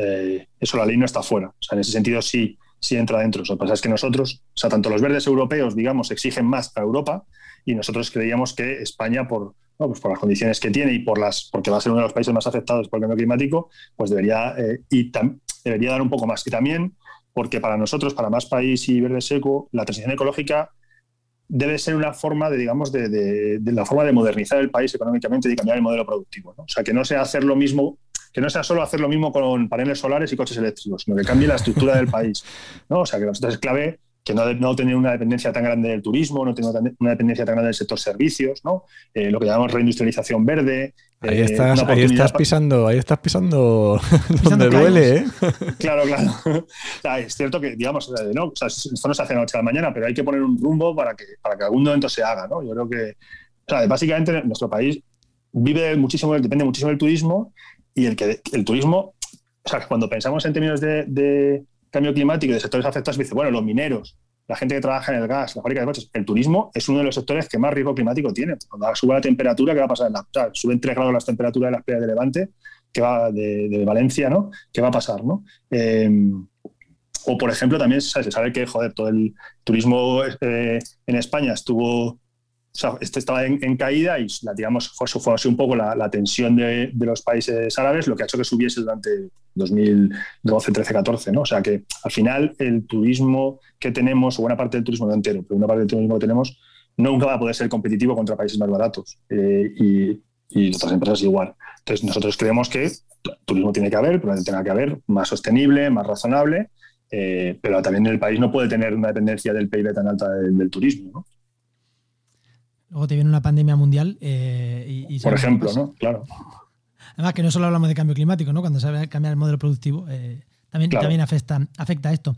eso la ley no está fuera. O sea, en ese sentido sí, sí entra dentro. Lo que pasa es que nosotros, o sea, tanto los verdes europeos, digamos, exigen más a Europa y nosotros creíamos que España, por, pues por las condiciones que tiene y por las, porque va a ser uno de los países más afectados por el cambio climático, pues debería, eh, y debería dar un poco más. Y también porque para nosotros, para más país y verde seco, la transición ecológica debe ser una forma de, digamos, de, la forma de modernizar el país económicamente y cambiar el modelo productivo. O sea, que no sea hacer lo mismo, que no sea solo hacer lo mismo con paneles solares y coches eléctricos, sino que cambie la estructura del país. ¿no? O sea, que es clave que no, no, tener una dependencia tan grande del turismo, no tener una dependencia tan grande del sector servicios, ¿no? Eh, lo que llamamos reindustrialización verde. Ahí eh, estás, ahí estás pisando, ahí estás pisando, donde duele, ¿eh? Claro, claro. es cierto que, digamos, ¿no? esto no se hace de noche a la mañana, pero hay que poner un rumbo para que, para que algún momento se haga, ¿no? Yo creo que, o sea, básicamente nuestro país vive muchísimo, depende muchísimo del turismo y el que el turismo, o sea, cuando pensamos en términos de cambio climático y de sectores afectados, dice, bueno, los mineros, la gente que trabaja en el gas, la fábrica de coches, el turismo es uno de los sectores que más riesgo climático tiene. Cuando sube la temperatura, ¿qué va a pasar? o sea, suben 3 grados las temperaturas de las playas de Levante, que va de, Valencia, ¿no? ¿Qué va a pasar, no? Em, o, por ejemplo, también se sabe que, joder, todo el turismo eh, en España estuvo o sea, este estaba en, caída y la, digamos, fue, fue así un poco la, tensión de, los países árabes lo que ha hecho que subiese durante 2012, 13, 14. ¿no? O sea que al final el turismo que tenemos, o buena parte del turismo no entero, pero una parte del turismo que tenemos, nunca va a poder ser competitivo contra países más baratos. Eh, y, y, otras empresas igual. Entonces nosotros creemos que turismo tiene que haber, pero tiene que haber más sostenible, más razonable. Eh, pero también el país no puede tener una dependencia del PIB tan alta del, del turismo. ¿no? Luego te viene una pandemia mundial eh, y, Por ejemplo, ¿no? Claro. Además, que no solo hablamos de cambio climático, ¿no? Cuando se va a cambiar el modelo productivo, eh, también, también afecta, afecta esto.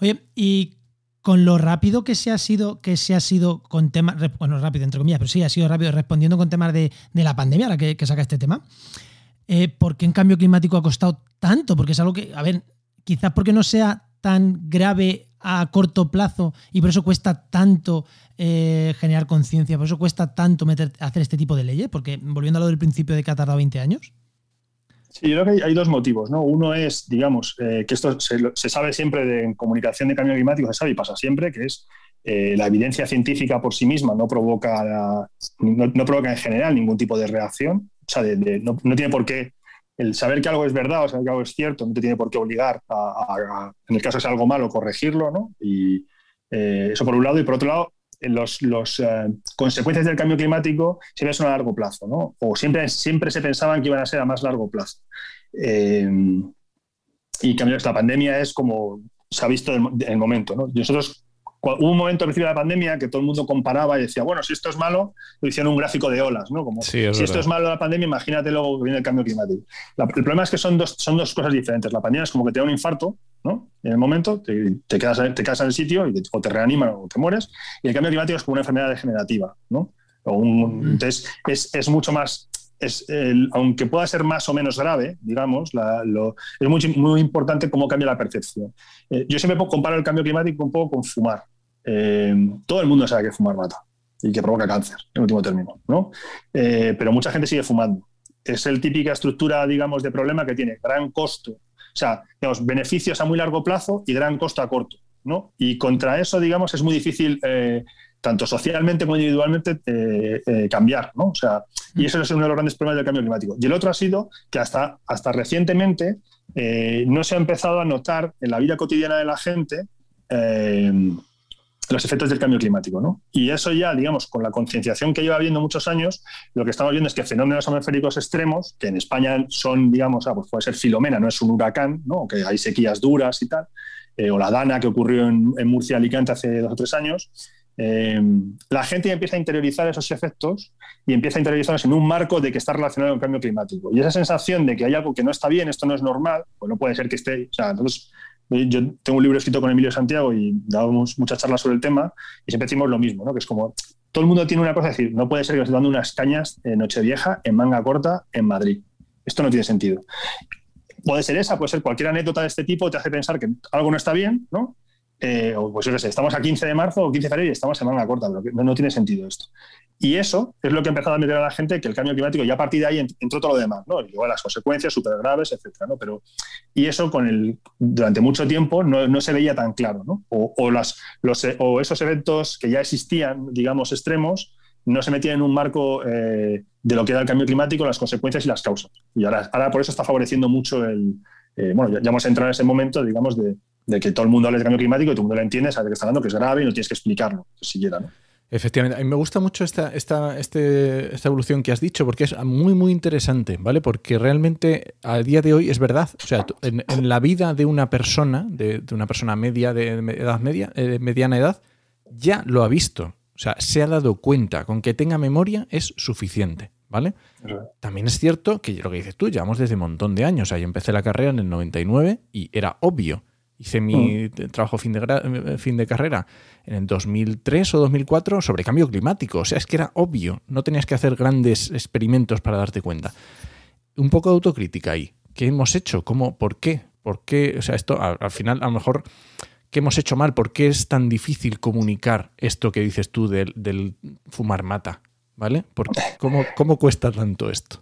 Oye, y con lo rápido que se ha sido, que se ha sido con temas, bueno, rápido entre comillas, pero sí ha sido rápido respondiendo con temas de, la pandemia, la que, saca este tema. Eh, ¿Por qué en cambio climático ha costado tanto? Porque es algo que, a ver, quizás porque no sea tan grave a corto plazo y por eso cuesta tanto eh, generar conciencia, por eso cuesta tanto meter, hacer este tipo de leyes, porque volviendo a lo del principio de que ha tardado 20 años. Sí, yo creo que hay, dos motivos. ¿no? Uno es, digamos, eh, que esto se, sabe siempre de en comunicación de cambio climático, se sabe y pasa siempre, que es eh, la evidencia científica por sí misma no provoca, no, provoca en general ningún tipo de reacción. O sea, no, tiene por qué el saber que algo es verdad o saber que algo es cierto no te tiene por qué obligar a, en el caso ser algo malo, corregirlo, ¿no? Y eso por un lado. Y por otro lado, las los, eh, consecuencias del cambio climático siempre son a largo plazo, ¿no? O siempre, siempre se pensaban que iban a ser a más largo plazo. Eh, y cambio, esta pandemia es como se ha visto en el momento, ¿no? Nosotros hubo un momento al principio de la pandemia que todo el mundo comparaba y decía, bueno, si esto es malo, lo hicieron un gráfico de olas, ¿no? Como si esto es malo la pandemia, imagínate luego que viene el cambio climático. el problema es que son dos, son dos cosas diferentes. La pandemia es como que te da un infarto, ¿no? En el momento te, te quedas, te quedas en el sitio y te, o te reaniman o te mueres. Y el cambio climático es como una enfermedad degenerativa, ¿no? Mm. entonces es, es, mucho más es aunque pueda ser más o menos grave, digamos, lo, es muy, muy, importante cómo cambia la percepción. Eh, yo siempre comparo el cambio climático un poco con fumar. Eh, todo el mundo sabe que fumar mata y que provoca cáncer, en último término, ¿no? Eh, pero mucha gente sigue fumando. Es el típica estructura, digamos, de problema que tiene gran costo, o sea, digamos, beneficios a muy largo plazo y gran costo a corto, ¿no? Y contra eso, digamos, es muy difícil, eh, tanto socialmente como individualmente, cambiar, ¿no? O sea, y eso es uno de los grandes problemas del cambio climático. Y el otro ha sido que hasta, hasta recientemente no se ha empezado a notar en la vida cotidiana de la gente los efectos del cambio climático. ¿no? Y eso ya, digamos, con la concienciación que lleva habiendo muchos años, lo que estamos viendo es que fenómenos atmosféricos extremos, que en España son, digamos, ah, pues puede ser Filomena, no es un huracán, ¿no? que hay sequías duras y tal, eh, o la Dana que ocurrió en, Murcia, Alicante hace dos o tres años, eh, la gente empieza a interiorizar esos efectos y empieza a interiorizarlos en un marco de que está relacionado con el cambio climático. Y esa sensación de que hay algo que no está bien, esto no es normal, pues no puede ser que esté. O sea, entonces, yo tengo un libro escrito con Emilio Santiago y dábamos muchas charlas sobre el tema y siempre decimos lo mismo, ¿no? que es como todo el mundo tiene una cosa, es decir, no puede ser que esté dando unas cañas en Nochevieja en manga corta en Madrid. Esto no tiene sentido. Puede ser esa, puede ser cualquier anécdota de este tipo, te hace pensar que algo no está bien, ¿no? Eh, o pues yo qué sé, estamos a 15 de marzo o 15 de febrero y estamos en manga corta, pero no, no, tiene sentido esto. Y eso es lo que ha empezado a meter a la gente, que el cambio climático, ya a partir de ahí entró todo lo demás, ¿no? Luego las consecuencias súper graves, etcétera, ¿no? Pero, y eso con el, durante mucho tiempo no, no se veía tan claro, ¿no? O, las, los, o esos eventos que ya existían, digamos, extremos, no se metían en un marco eh, de lo que era el cambio climático, las consecuencias y las causas. Y ahora, ahora por eso está favoreciendo mucho el... Eh, bueno, ya, ya, hemos entrado en ese momento, digamos, de, de que todo el mundo habla de cambio climático y todo el mundo lo entiende, sabe que está hablando, que es grave y no tienes que explicarlo, siquiera. ¿no? Efectivamente, a mí me gusta mucho esta, esta, este, esta evolución que has dicho porque es muy, muy interesante, ¿vale? Porque realmente a día de hoy es verdad, o sea, en, la vida de una persona, de, una persona media, de edad media, eh, mediana edad, ya lo ha visto, o sea, se ha dado cuenta, con que tenga memoria es suficiente, ¿vale? También es cierto que lo que dices tú, llevamos desde un montón de años, o sea, yo empecé la carrera en el 99 y era obvio Hice mi mm. trabajo fin de, eh, fin de carrera en el 2003 o 2004 sobre cambio climático. O sea, es que era obvio, no tenías que hacer grandes experimentos para darte cuenta. Un poco de autocrítica ahí. ¿Qué hemos hecho? ¿Cómo? ¿Por qué? ¿Por qué? O sea, esto al, final, a lo mejor, ¿qué hemos hecho mal? ¿Por qué es tan difícil comunicar esto que dices tú del, fumar mata? ¿Vale? ¿Cómo, ¿Cómo cuesta tanto esto?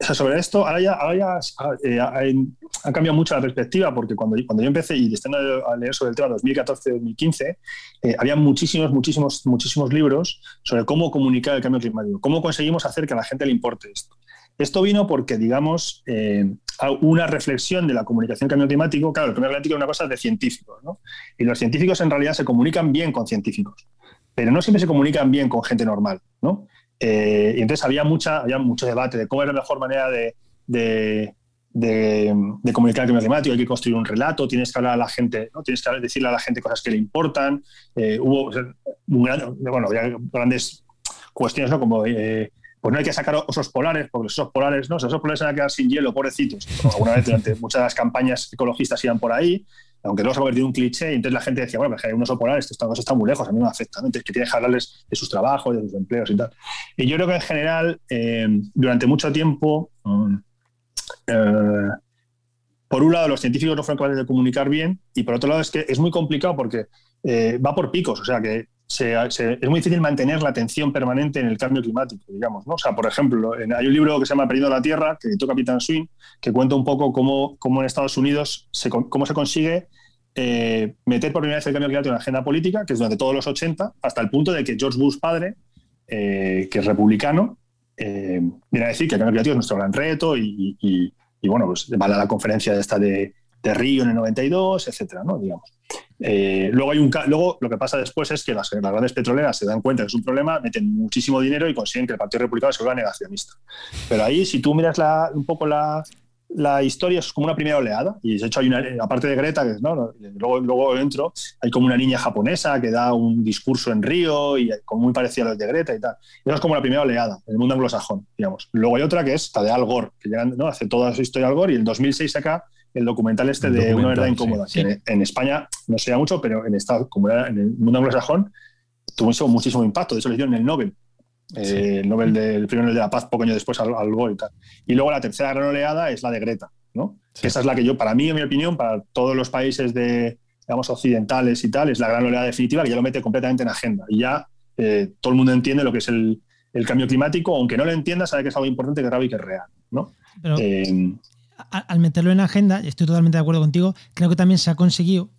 Sobre esto, ahora ya, ahora eh, ha, cambiado mucho la perspectiva, porque cuando, yo empecé y estando a leer sobre el tema 2014-2015, eh, había muchísimos, muchísimos, muchísimos libros sobre cómo comunicar el cambio climático, cómo conseguimos hacer que a la gente le importe esto. Esto vino porque, digamos, eh, una reflexión de la comunicación cambio climático. Claro, el cambio climático es una cosa de científicos, ¿no? Y los científicos en realidad se comunican bien con científicos, pero no siempre se comunican bien con gente normal, ¿no? Eh, y entonces había, mucha, había mucho debate de cómo era la mejor manera de, de, de, comunicar el cambio climático. Hay que construir un relato, tienes que hablar a la gente, ¿no? tienes que decirle a la gente cosas que le importan. Eh, hubo bueno, había grandes cuestiones ¿no? como eh, pues no hay que sacar osos polares, porque los osos polares, ¿no? Los osos polares se van a quedar sin hielo, pobrecitos. alguna vez durante muchas de las campañas ecologistas iban por ahí, aunque luego se ha convertido en un cliché, y entonces la gente decía, bueno, que hay un oso polar, esto está muy lejos, a mí me afecta, ¿no? que tiene que hablarles de sus trabajos, de sus empleos y tal. Y yo creo que en general, eh, durante mucho tiempo, mm, eh, por un lado, los científicos no fueron capaces de comunicar bien, y por otro lado, es que es muy complicado porque eh, va por picos, o sea que es muy difícil mantener la atención permanente en el cambio climático, digamos. ¿no? O sea, por ejemplo, hay un libro que se llama Perdiendo la Tierra, que editó Capitán Swing, que cuenta un poco cómo, cómo en Estados Unidos se, cómo se consigue eh, meter por primera vez el cambio climático en la agenda política, que es durante todos los 80, hasta el punto de que George Bush padre, eh, que es republicano, eh, viene a decir que el cambio climático es nuestro gran reto y, y, bueno, pues va a la conferencia de esta de, de Río en el 92, etcétera, ¿no? Digamos. Eh, luego, hay un, luego lo que pasa después es que las, grandes petroleras se dan cuenta que es un problema, meten muchísimo dinero y consiguen que el Partido Republicano se vuelva negacionista. Pero ahí, si tú miras un poco la, historia, es como una primera oleada. Y de hecho, hay una, aparte de Greta, que, ¿no? luego, luego dentro, hay como una niña japonesa que da un discurso en Río y como muy parecido a los de Greta y tal. Eso es como la primera oleada en el mundo anglosajón, digamos. Luego hay otra que es la de Al Gore, que llegan, ¿no? hace toda su historia Al Gore y en 2006 acá el documental este de Una verdad incómoda, que en, España no se da mucho, pero en, esta, como en el mundo anglosajón tuvo muchísimo impacto. De hecho, le dieron el Nobel. Eh, el Nobel del Premio de la Paz poco año después al, al y tal. Y luego la tercera gran oleada es la de Greta, ¿no? esa es la que yo, para mí, en mi opinión, para todos los países de, digamos, occidentales y tal, es la gran oleada definitiva que ya lo mete completamente en agenda. Y ya eh, todo el mundo entiende lo que es el, el, cambio climático, aunque no lo entienda, sabe que es algo importante, que es grave y que es real, ¿no? Eh, al meterlo en agenda, estoy totalmente de acuerdo contigo, creo que también se ha conseguido,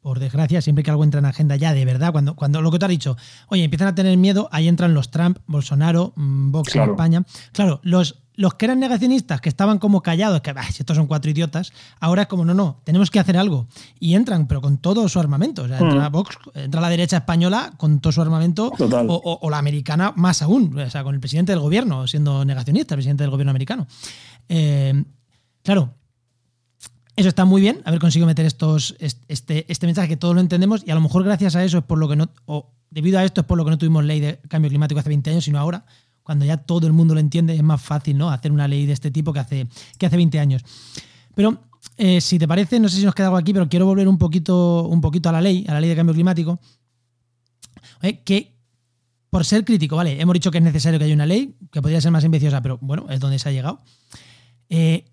por desgracia, siempre que algo entra en agenda ya de verdad, cuando, cuando lo que te has dicho, oye, empiezan a tener miedo, ahí entran los Trump, Bolsonaro, mm, Vox en España. Claro, los, los que eran negacionistas, que estaban como callados, que si estos son cuatro idiotas, ahora es como, no, no, tenemos que hacer algo. Y entran, pero con todo su armamento. O sea, entra mm. Vox, entra la derecha española con todo su armamento, o, la americana más aún, o sea, con el presidente del gobierno siendo negacionista, el presidente del gobierno americano. Eh, Claro, eso está muy bien, haber conseguido meter estos, este, este mensaje que todos lo entendemos y a lo mejor gracias a eso es por lo que no, o debido a esto es por lo que no tuvimos ley de cambio climático hace 20 años, sino ahora, cuando ya todo el mundo lo entiende, es más fácil ¿no? hacer una ley de este tipo que hace, que hace 20 años. Pero eh, si te parece, no sé si nos queda algo aquí, pero quiero volver un poquito, un poquito a la ley, a la ley de cambio climático, eh, que por ser crítico, vale, hemos dicho que es necesario que haya una ley, que podría ser más ambiciosa, pero bueno, es donde se ha llegado. Eh,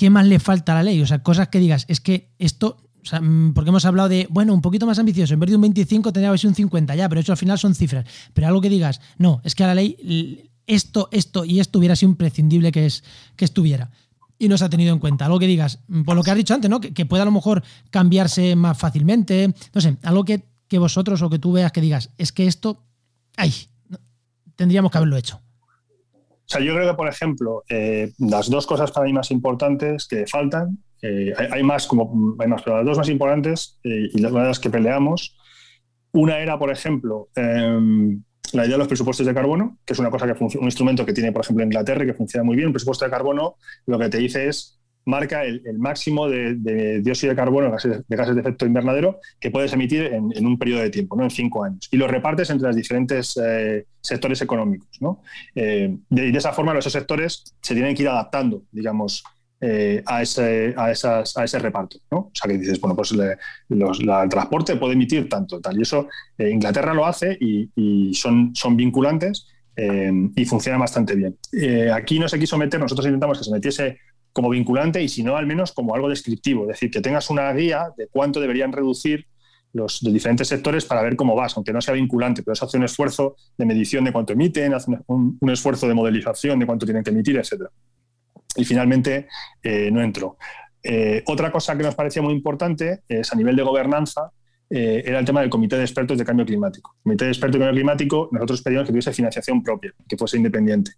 ¿qué más le falta a la ley? O sea, cosas que digas, es que esto, mm, porque hemos hablado de, bueno, un poquito más ambicioso, en vez de un 25 tendría que ser un 50 ya, pero eso al final son cifras. Pero algo que digas, no, es que a la ley esto, esto y esto hubiera sido imprescindible que, es, que estuviera. Y no se ha tenido en cuenta. Algo que digas, mm, por lo que has dicho antes, ¿no? Que, pueda a lo mejor cambiarse más fácilmente. No sé, algo que, que vosotros o que tú veas que digas, es que esto, ay, tendríamos que haberlo hecho. Sea, yo creo que, por ejemplo, eh, las dos cosas para mí más importantes que faltan, eh, hay, más como hay más, pero las dos más importantes eh, y las, las que peleamos Una era, por ejemplo, em, la idea de los presupuestos de carbono, que es una cosa que un instrumento que tiene, por ejemplo, Inglaterra y que funciona muy bien. Un presupuesto de carbono lo que te dice es marca el, máximo de, dióxido de carbono, de gases de efecto invernadero, que puedes emitir en, un periodo de tiempo, ¿no? en cinco años. Y lo repartes entre los diferentes eh, sectores económicos. ¿no? Eh, de, esa forma, esos sectores se tienen que ir adaptando, digamos, eh, a, ese, a, esas, a, ese, reparto. ¿no? O sea, que dices, bueno, pues el transporte puede emitir tanto, tal. Y eso Inglaterra lo hace y, son, son vinculantes. y funciona bastante bien. aquí no se quiso meter, nosotros intentamos que se metiese como vinculante y si no, al menos como algo descriptivo. Es decir, que tengas una guía de cuánto deberían reducir los diferentes sectores para ver cómo vas, aunque no sea vinculante, pero eso hace un esfuerzo de medición de cuánto emiten, hace un, esfuerzo de modelización de cuánto tienen que emitir, etc. Y finalmente eh, no entró. Eh, otra cosa que nos parecía muy importante es a nivel de gobernanza, eh, era el tema del Comité de Expertos de Cambio Climático. El Comité de Expertos de Cambio Climático, nosotros pedimos que tuviese financiación propia, que fuese independiente.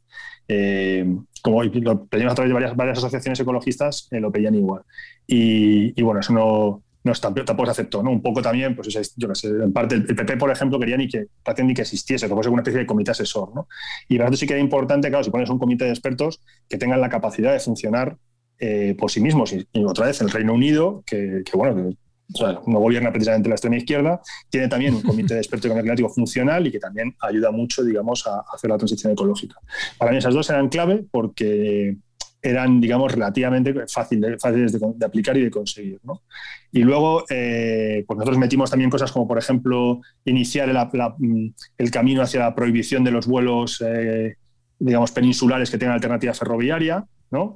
Eh, como lo pedimos a través de varias, asociaciones ecologistas, eh, lo pedían igual. Y, bueno, eso no, no tampoco se aceptó. ¿no? Un poco también, pues yo no sé, en parte el, PP, por ejemplo, quería ni que, ni que existiese, que fuese una especie de comité asesor. ¿no? Y para eso sí que era importante, claro, si pones un comité de expertos, que tengan la capacidad de funcionar por sí mismos. Y, otra vez, el Reino Unido, que bueno, no gobierna precisamente la extrema izquierda, tiene también un comité de expertos en climático funcional y que también ayuda mucho, digamos, a hacer la transición ecológica. Para mí esas dos eran clave porque eran, digamos, relativamente fáciles de, aplicar y de conseguir. Y luego, eh, pues nosotros metimos también cosas como, por ejemplo, iniciar el, camino hacia la prohibición de los vuelos, eh, digamos, peninsulares que tengan alternativa ferroviaria,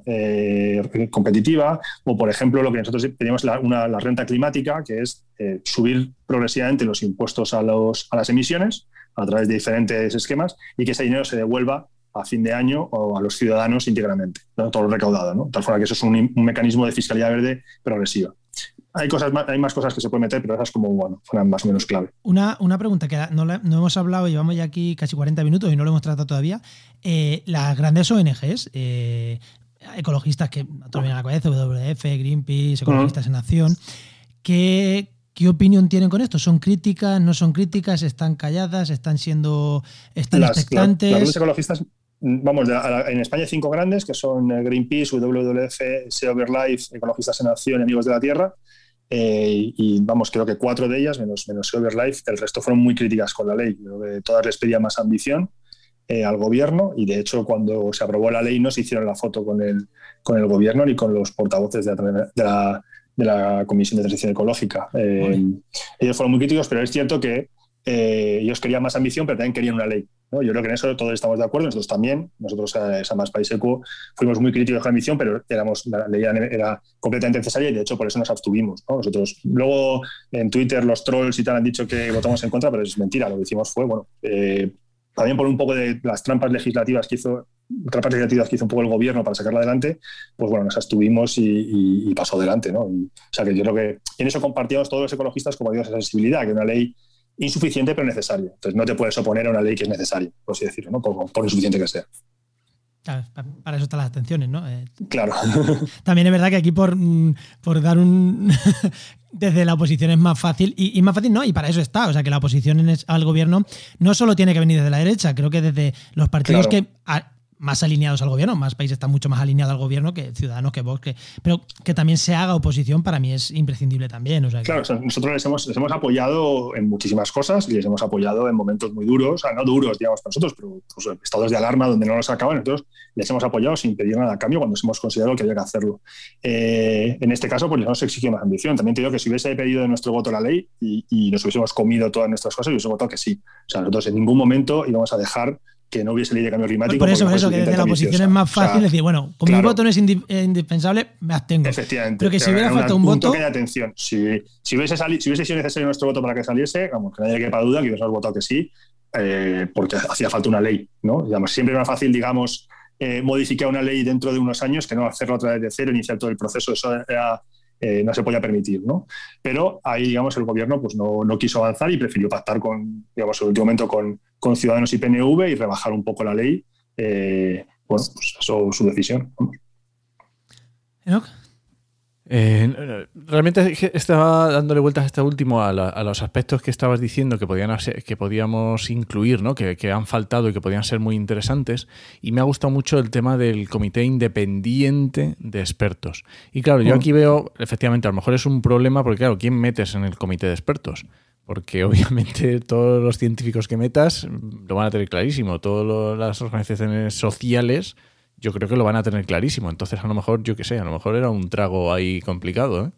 eh, competitiva, o por ejemplo lo que nosotros tenemos la, una, la renta climática, que es eh, subir progresivamente los impuestos a, los, a las emisiones a través de diferentes esquemas y que ese dinero se devuelva a fin de año o a los ciudadanos íntegramente, todo lo recaudado, ¿no? tal forma que eso es un, mecanismo de fiscalidad verde progresiva hay, cosas, hay más cosas que se pueden meter, pero esas como, bueno, fueran más o menos clave. Una, una pregunta que no, no, hemos hablado, llevamos ya aquí casi 40 minutos y no lo hemos tratado todavía. Eh, las grandes ONGs, ecologistas que vienen a la cabeza, WWF, Greenpeace, Ecologistas en Acción. ¿Qué, ¿Qué opinión tienen con esto? ¿Son críticas? ¿No son críticas? ¿Están calladas? ¿Están siendo están expectantes? las ecologistas, vamos, en España hay cinco grandes que son eh, Greenpeace, WWF, Sea Life, Ecologistas en Acción y Amigos de la Tierra. Eh, y vamos, creo que cuatro de ellas, menos, menos Life, el resto fueron muy críticas con la ley. Creo que todas les pedían más ambición. Eh, al gobierno y de hecho cuando se aprobó la ley no se hicieron la foto con el, con el gobierno ni con los portavoces de la, de la, Comisión de Transición Ecológica. Eh, ellos fueron muy críticos, pero es cierto que eh, ellos querían más ambición, pero también querían una ley. Yo creo que en eso todos estamos de acuerdo, nosotros también. Nosotros, a Más País Eco, fuimos muy críticos con la ambición, pero éramos, la ley era completamente necesaria y de hecho por eso nos abstuvimos. Nosotros, luego en Twitter los trolls y tal han dicho que votamos en contra, pero es mentira. Lo que hicimos fue, bueno, también por un poco de las trampas legislativas que hizo, trampas legislativas que hizo un poco el gobierno para sacarla adelante, pues bueno, nos abstuvimos y, pasó adelante, ¿no? o sea que yo creo que en eso compartíamos todos los ecologistas como digo esa sensibilidad, que una ley insuficiente pero necesaria. Entonces no te puedes oponer a una ley que es necesaria, por así decirlo, ¿no? por, por insuficiente que sea. para eso están las atenciones, ¿no? Eh, claro. También es verdad que aquí por, mm, por dar un desde la oposición es más fácil y, más fácil no, y para eso está. O sea, que la oposición al gobierno no solo tiene que venir desde la derecha, creo que desde los partidos que más alineados al gobierno, más países están mucho más alineados al gobierno que Ciudadanos, que Vox, que, pero que también se haga oposición para mí es imprescindible también. Claro, nosotros les hemos, les hemos apoyado en muchísimas cosas y les hemos apoyado en momentos muy duros, no duros, digamos, para nosotros, pero pues, estados de alarma donde no nos acaban, entonces les hemos apoyado sin pedir nada a cambio cuando hemos considerado que había que hacerlo. Eh, en este caso, pues les hemos exigido más ambición. También te digo que si hubiese pedido de nuestro voto la ley y, y nos hubiésemos comido todas nuestras cosas, hubiésemos votado que sí. O sea, nosotros en ningún momento íbamos a dejar que no hubiese ley de cambio climático. Por eso, por eso, que desde la oposición es más fácil decir, bueno, como mi voto no es eh, indispensable, me abstengo. Efectivamente. Pero que si hubiera faltado un, voto. Que atención. Si, si, hubiese si hubiese sido necesario nuestro voto para que saliese, vamos, que nadie quepa duda que hubiésemos votado que sí, eh, porque hacía falta una ley. ¿no? Digamos, siempre es más fácil, digamos, eh, modificar una ley dentro de unos años que no hacerlo otra vez de cero, iniciar todo el proceso. Eso era eh, no se podía permitir. ¿no? Pero ahí, digamos, el gobierno pues, no, no, quiso avanzar y prefirió pactar con, digamos, en el último momento con, con Ciudadanos y PNV y rebajar un poco la ley. Eh, bueno, pues su decisión. Eh, realmente estaba dándole vueltas a este último a, los aspectos que estabas diciendo que, podían que podíamos incluir, ¿no? Que, han faltado y que podían ser muy interesantes. Y me ha gustado mucho el tema del comité independiente de expertos. Y claro, yo mm. aquí veo, efectivamente, a lo mejor es un problema porque, claro, ¿quién metes en el comité de expertos? Porque obviamente todos los científicos que metas lo van a tener clarísimo. Todas las organizaciones sociales yo creo que lo van a tener clarísimo. Entonces, a lo mejor, yo qué sé, a lo mejor era un trago ahí complicado. ¿eh?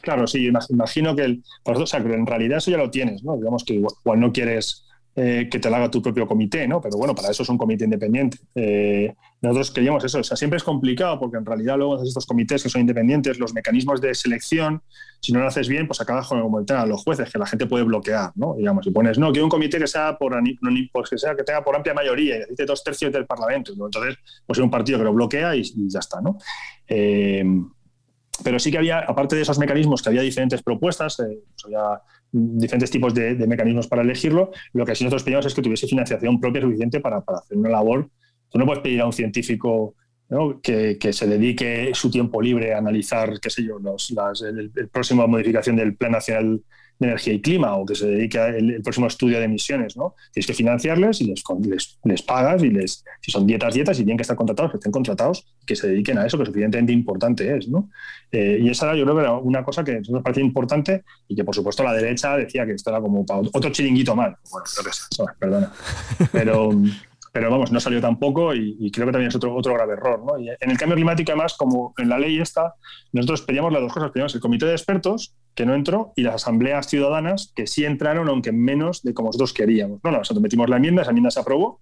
Claro, sí, imagino que, o sea, en realidad eso ya lo tienes, ¿no? Digamos que igual no quieres eh, que te lo haga tu propio comité, ¿no? Pero bueno, para eso es un comité independiente. Eh, nosotros queríamos eso, o sea, siempre es complicado porque en realidad luego estos comités que son independientes, los mecanismos de selección, si no lo haces bien, pues acabas con el tema de los jueces, que la gente puede bloquear, ¿no? Digamos, si pones, no, quiero un comité que sea por, pues que sea que tenga por amplia mayoría, y dos tercios del Parlamento, entonces, pues hay un partido que lo bloquea y, ya está, ¿no? Eh, pero sí que había, aparte de esos mecanismos, que había diferentes propuestas, pues había diferentes tipos de, mecanismos para elegirlo. Lo que sí nosotros pedíamos es que tuviese financiación propia suficiente para, para hacer una labor. Tú no puedes pedir a un científico que, que, se dedique su tiempo libre a analizar, qué sé yo, los, las, el, el, próximo modificación del Plan Nacional de energía y clima o que se dedique al próximo estudio de emisiones, ¿no? Tienes que financiarles y les, les, pagas y les, si son dietas, dietas y tienen que estar contratados, que estén contratados, que se dediquen a eso, que suficientemente importante es, ¿no? Eh, y esa yo creo que era una cosa que nos parecía importante y que por supuesto la derecha decía que esto era como otro chiringuito mal. Bueno, creo que es, perdona. Pero pero vamos, no salió tampoco y, y creo que también es otro, otro grave error. ¿no? Y en el cambio climático, además, como en la ley esta, nosotros pedíamos las dos cosas. Pedíamos el comité de expertos, que no entró, y las asambleas ciudadanas, que sí entraron, aunque menos de como nosotros queríamos. No, no, nosotros metimos la enmienda, esa enmienda se aprobó,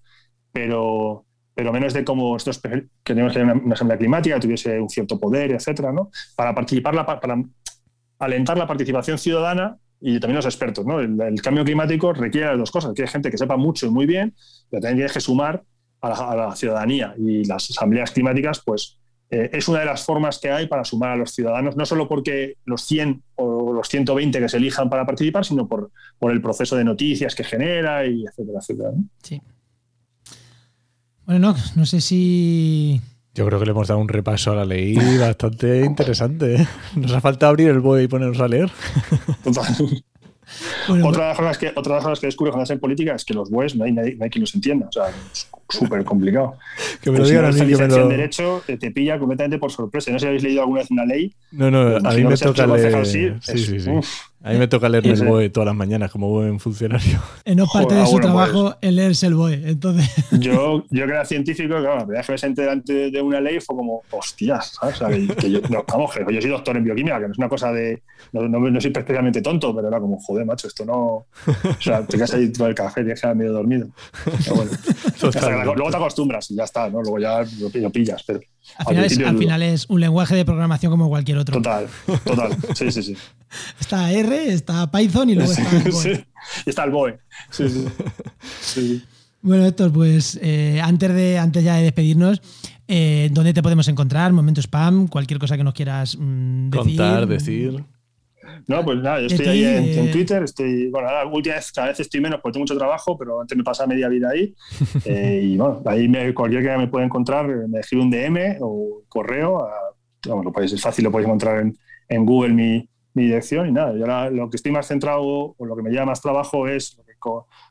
pero, pero menos de como nosotros queríamos que una, una asamblea climática tuviese un cierto poder, etcétera, ¿no? Para participar, la, para alentar la participación ciudadana y también los expertos. ¿no? El, cambio climático requiere dos cosas, que hay gente que sepa mucho y muy bien, pero también tienes que sumar a la, ciudadanía. Y las asambleas climáticas, pues, eh, es una de las formas que hay para sumar a los ciudadanos, no solo porque los 100 o los 120 que se elijan para participar, sino por, por el proceso de noticias que genera y etcétera, etcétera. Sí. Bueno, no, no sé si yo creo que le hemos dado un repaso a la ley bastante interesante. ¿eh? Nos ha faltado abrir el BOE y ponernos a leer. Total. otra, de las cosas que, otra de las cosas que descubro cuando en política es que los BOEs no hay, nadie, no hay quien los entienda. O sea, es súper complicado. que me lo digan a mí. Que me lo... derecho te, pilla completamente por sorpresa. No sé si habéis leído alguna vez una ley. No, no, a mí me toca leer. Sí, sí, sí. A mí me toca leer el BOE todas las mañanas como buen funcionario. No parte de su trabajo pues, el leerse el BOE. Entonces. Yo, yo que era científico, claro, la primera vez que me senté delante de una ley fue como, hostias, ¿sabes? O sea, que yo, no, vamos, que yo soy doctor en bioquímica, que no es una cosa de. No, no, soy especialmente tonto, pero era como, joder, macho, esto no. O sea, te quedas ahí todo el café, te quedas medio dormido. Pero bueno, luego te acostumbras y ya está, ¿no? Luego ya lo, pillas. Pero al final, es, al final es un lenguaje de programación como cualquier otro. Total, total. Sí, sí, sí. Está R, está Python y luego está el BOE. Y está el BOE. Sí, sí. Bueno, Héctor, pues eh, antes, de, antes ya de despedirnos, eh, ¿dónde te podemos encontrar? Momento spam, cualquier cosa que nos quieras mm, decir. Contar, decir. No, pues nada, yo estoy ahí en, Twitter, estoy, bueno, la última vez, cada vez estoy menos porque tengo mucho trabajo, pero antes me pasaba media vida ahí. Eh, y bueno, ahí me, cualquier que me pueda encontrar, me escribe un DM o correo, vamos, lo podéis, es fácil, lo podéis encontrar en, en Google mi, mi dirección y nada, yo ahora lo que estoy más centrado o lo que me lleva más trabajo es lo que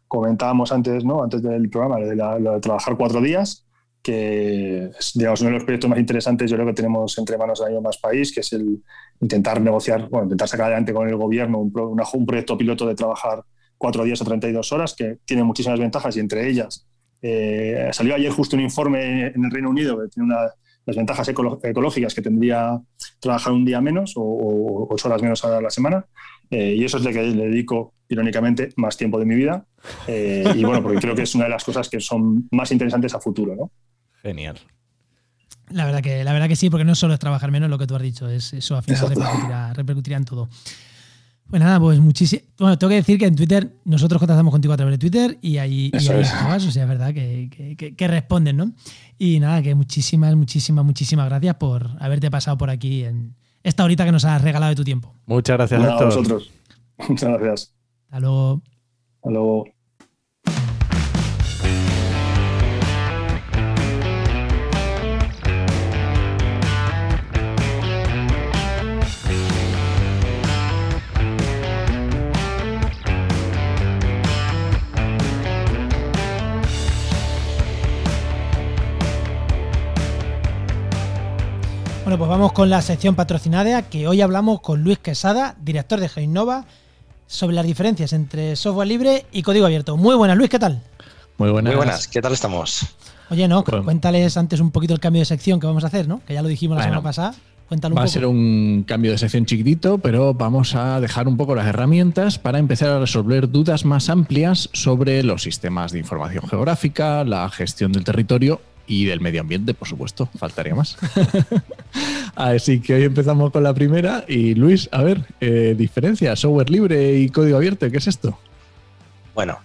comentábamos antes, ¿no? antes del programa, lo de, trabajar cuatro días, que es digamos, uno de los proyectos más interesantes yo creo que tenemos entre manos en Más País, que es el intentar negociar, bueno, intentar sacar adelante con el gobierno un, un proyecto piloto de trabajar cuatro días o 32 horas, que tiene muchísimas ventajas y entre ellas eh, salió ayer justo un informe en el Reino Unido que tiene una las ventajas ecológicas que tendría trabajar un día menos o, ocho horas menos a la semana. Eh, y eso es lo que le dedico, irónicamente, más tiempo de mi vida. Eh, y bueno, porque creo que es una de las cosas que son más interesantes a futuro. ¿no? Genial. La verdad, que, la verdad que sí, porque no solo es trabajar menos lo que tú has dicho, es, eso al final repercutirá, repercutirá en todo. Pues nada, pues muchísimo. Bueno, tengo que decir que en Twitter nosotros contactamos contigo a través de Twitter y ahí, y ahí o sea, es verdad que, que, responden, ¿no? Y nada, que muchísimas, muchísimas, muchísimas gracias por haberte pasado por aquí en esta horita que nos has regalado de tu tiempo. Muchas gracias a vosotros. Muchas gracias. Hasta luego. Hasta luego. Vamos con la sección patrocinada, que hoy hablamos con Luis Quesada, director de Geinova, sobre las diferencias entre software libre y código abierto. Muy buenas, Luis, ¿qué tal? Muy buenas. Muy buenas, ¿qué tal estamos? Oye, no, cuéntales antes un poquito el cambio de sección que vamos a hacer, ¿no? Que ya lo dijimos la semana pasada. Cuéntalo un va a ser un cambio de sección chiquitito, pero vamos a dejar un poco las herramientas para empezar a resolver dudas más amplias sobre los sistemas de información geográfica, la gestión del territorio y del medio ambiente, por supuesto, faltaría más. Así que hoy empezamos con la primera. Y Luis, a ver, eh, diferencia, software libre y código abierto, ¿qué es esto? Bueno,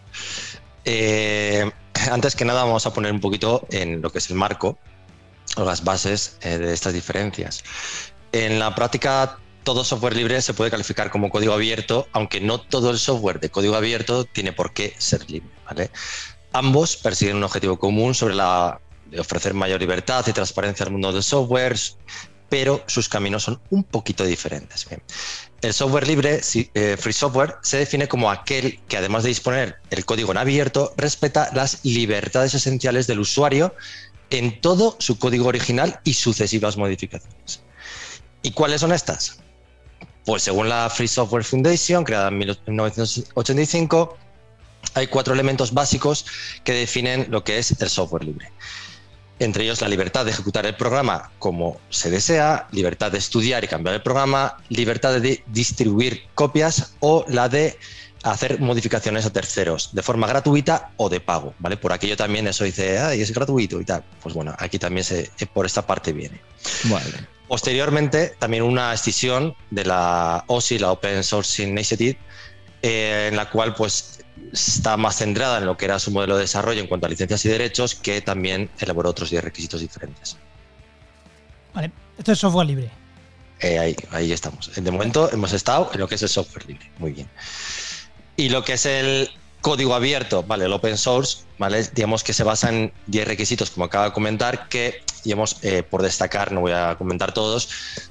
eh, antes que nada vamos a poner un poquito en lo que es el marco o las bases eh, de estas diferencias. En la práctica, todo software libre se puede calificar como código abierto, aunque no todo el software de código abierto tiene por qué ser libre. Ambos persiguen un objetivo común sobre la de ofrecer mayor libertad y transparencia al mundo del software, pero sus caminos son un poquito diferentes. El software libre, eh, free software, se define como aquel que además de disponer el código en abierto, respeta las libertades esenciales del usuario en todo su código original y sucesivas modificaciones. ¿Y cuáles son estas? Pues según la Free Software Foundation, creada en 1985, hay cuatro elementos básicos que definen lo que es el software libre entre ellos la libertad de ejecutar el programa como se desea, libertad de estudiar y cambiar el programa, libertad de distribuir copias o la de hacer modificaciones a terceros de forma gratuita o de pago, ¿vale? Por aquello también eso dice, ay, es gratuito y tal. Pues bueno, aquí también se, por esta parte viene. Posteriormente, también una escisión de la OSI, la Open Source Initiative, eh, en la cual pues está más centrada en lo que era su modelo de desarrollo en cuanto a licencias y derechos, que también elaboró otros 10 requisitos diferentes. Vale, esto es software libre. Eh, ahí, ahí estamos. De momento hemos estado en lo que es el software libre. Muy bien. Y lo que es el código abierto, ¿vale? El open source, ¿vale? Digamos que se basa en 10 requisitos, como acaba de comentar, que, digamos, eh, por destacar, no voy a comentar todos,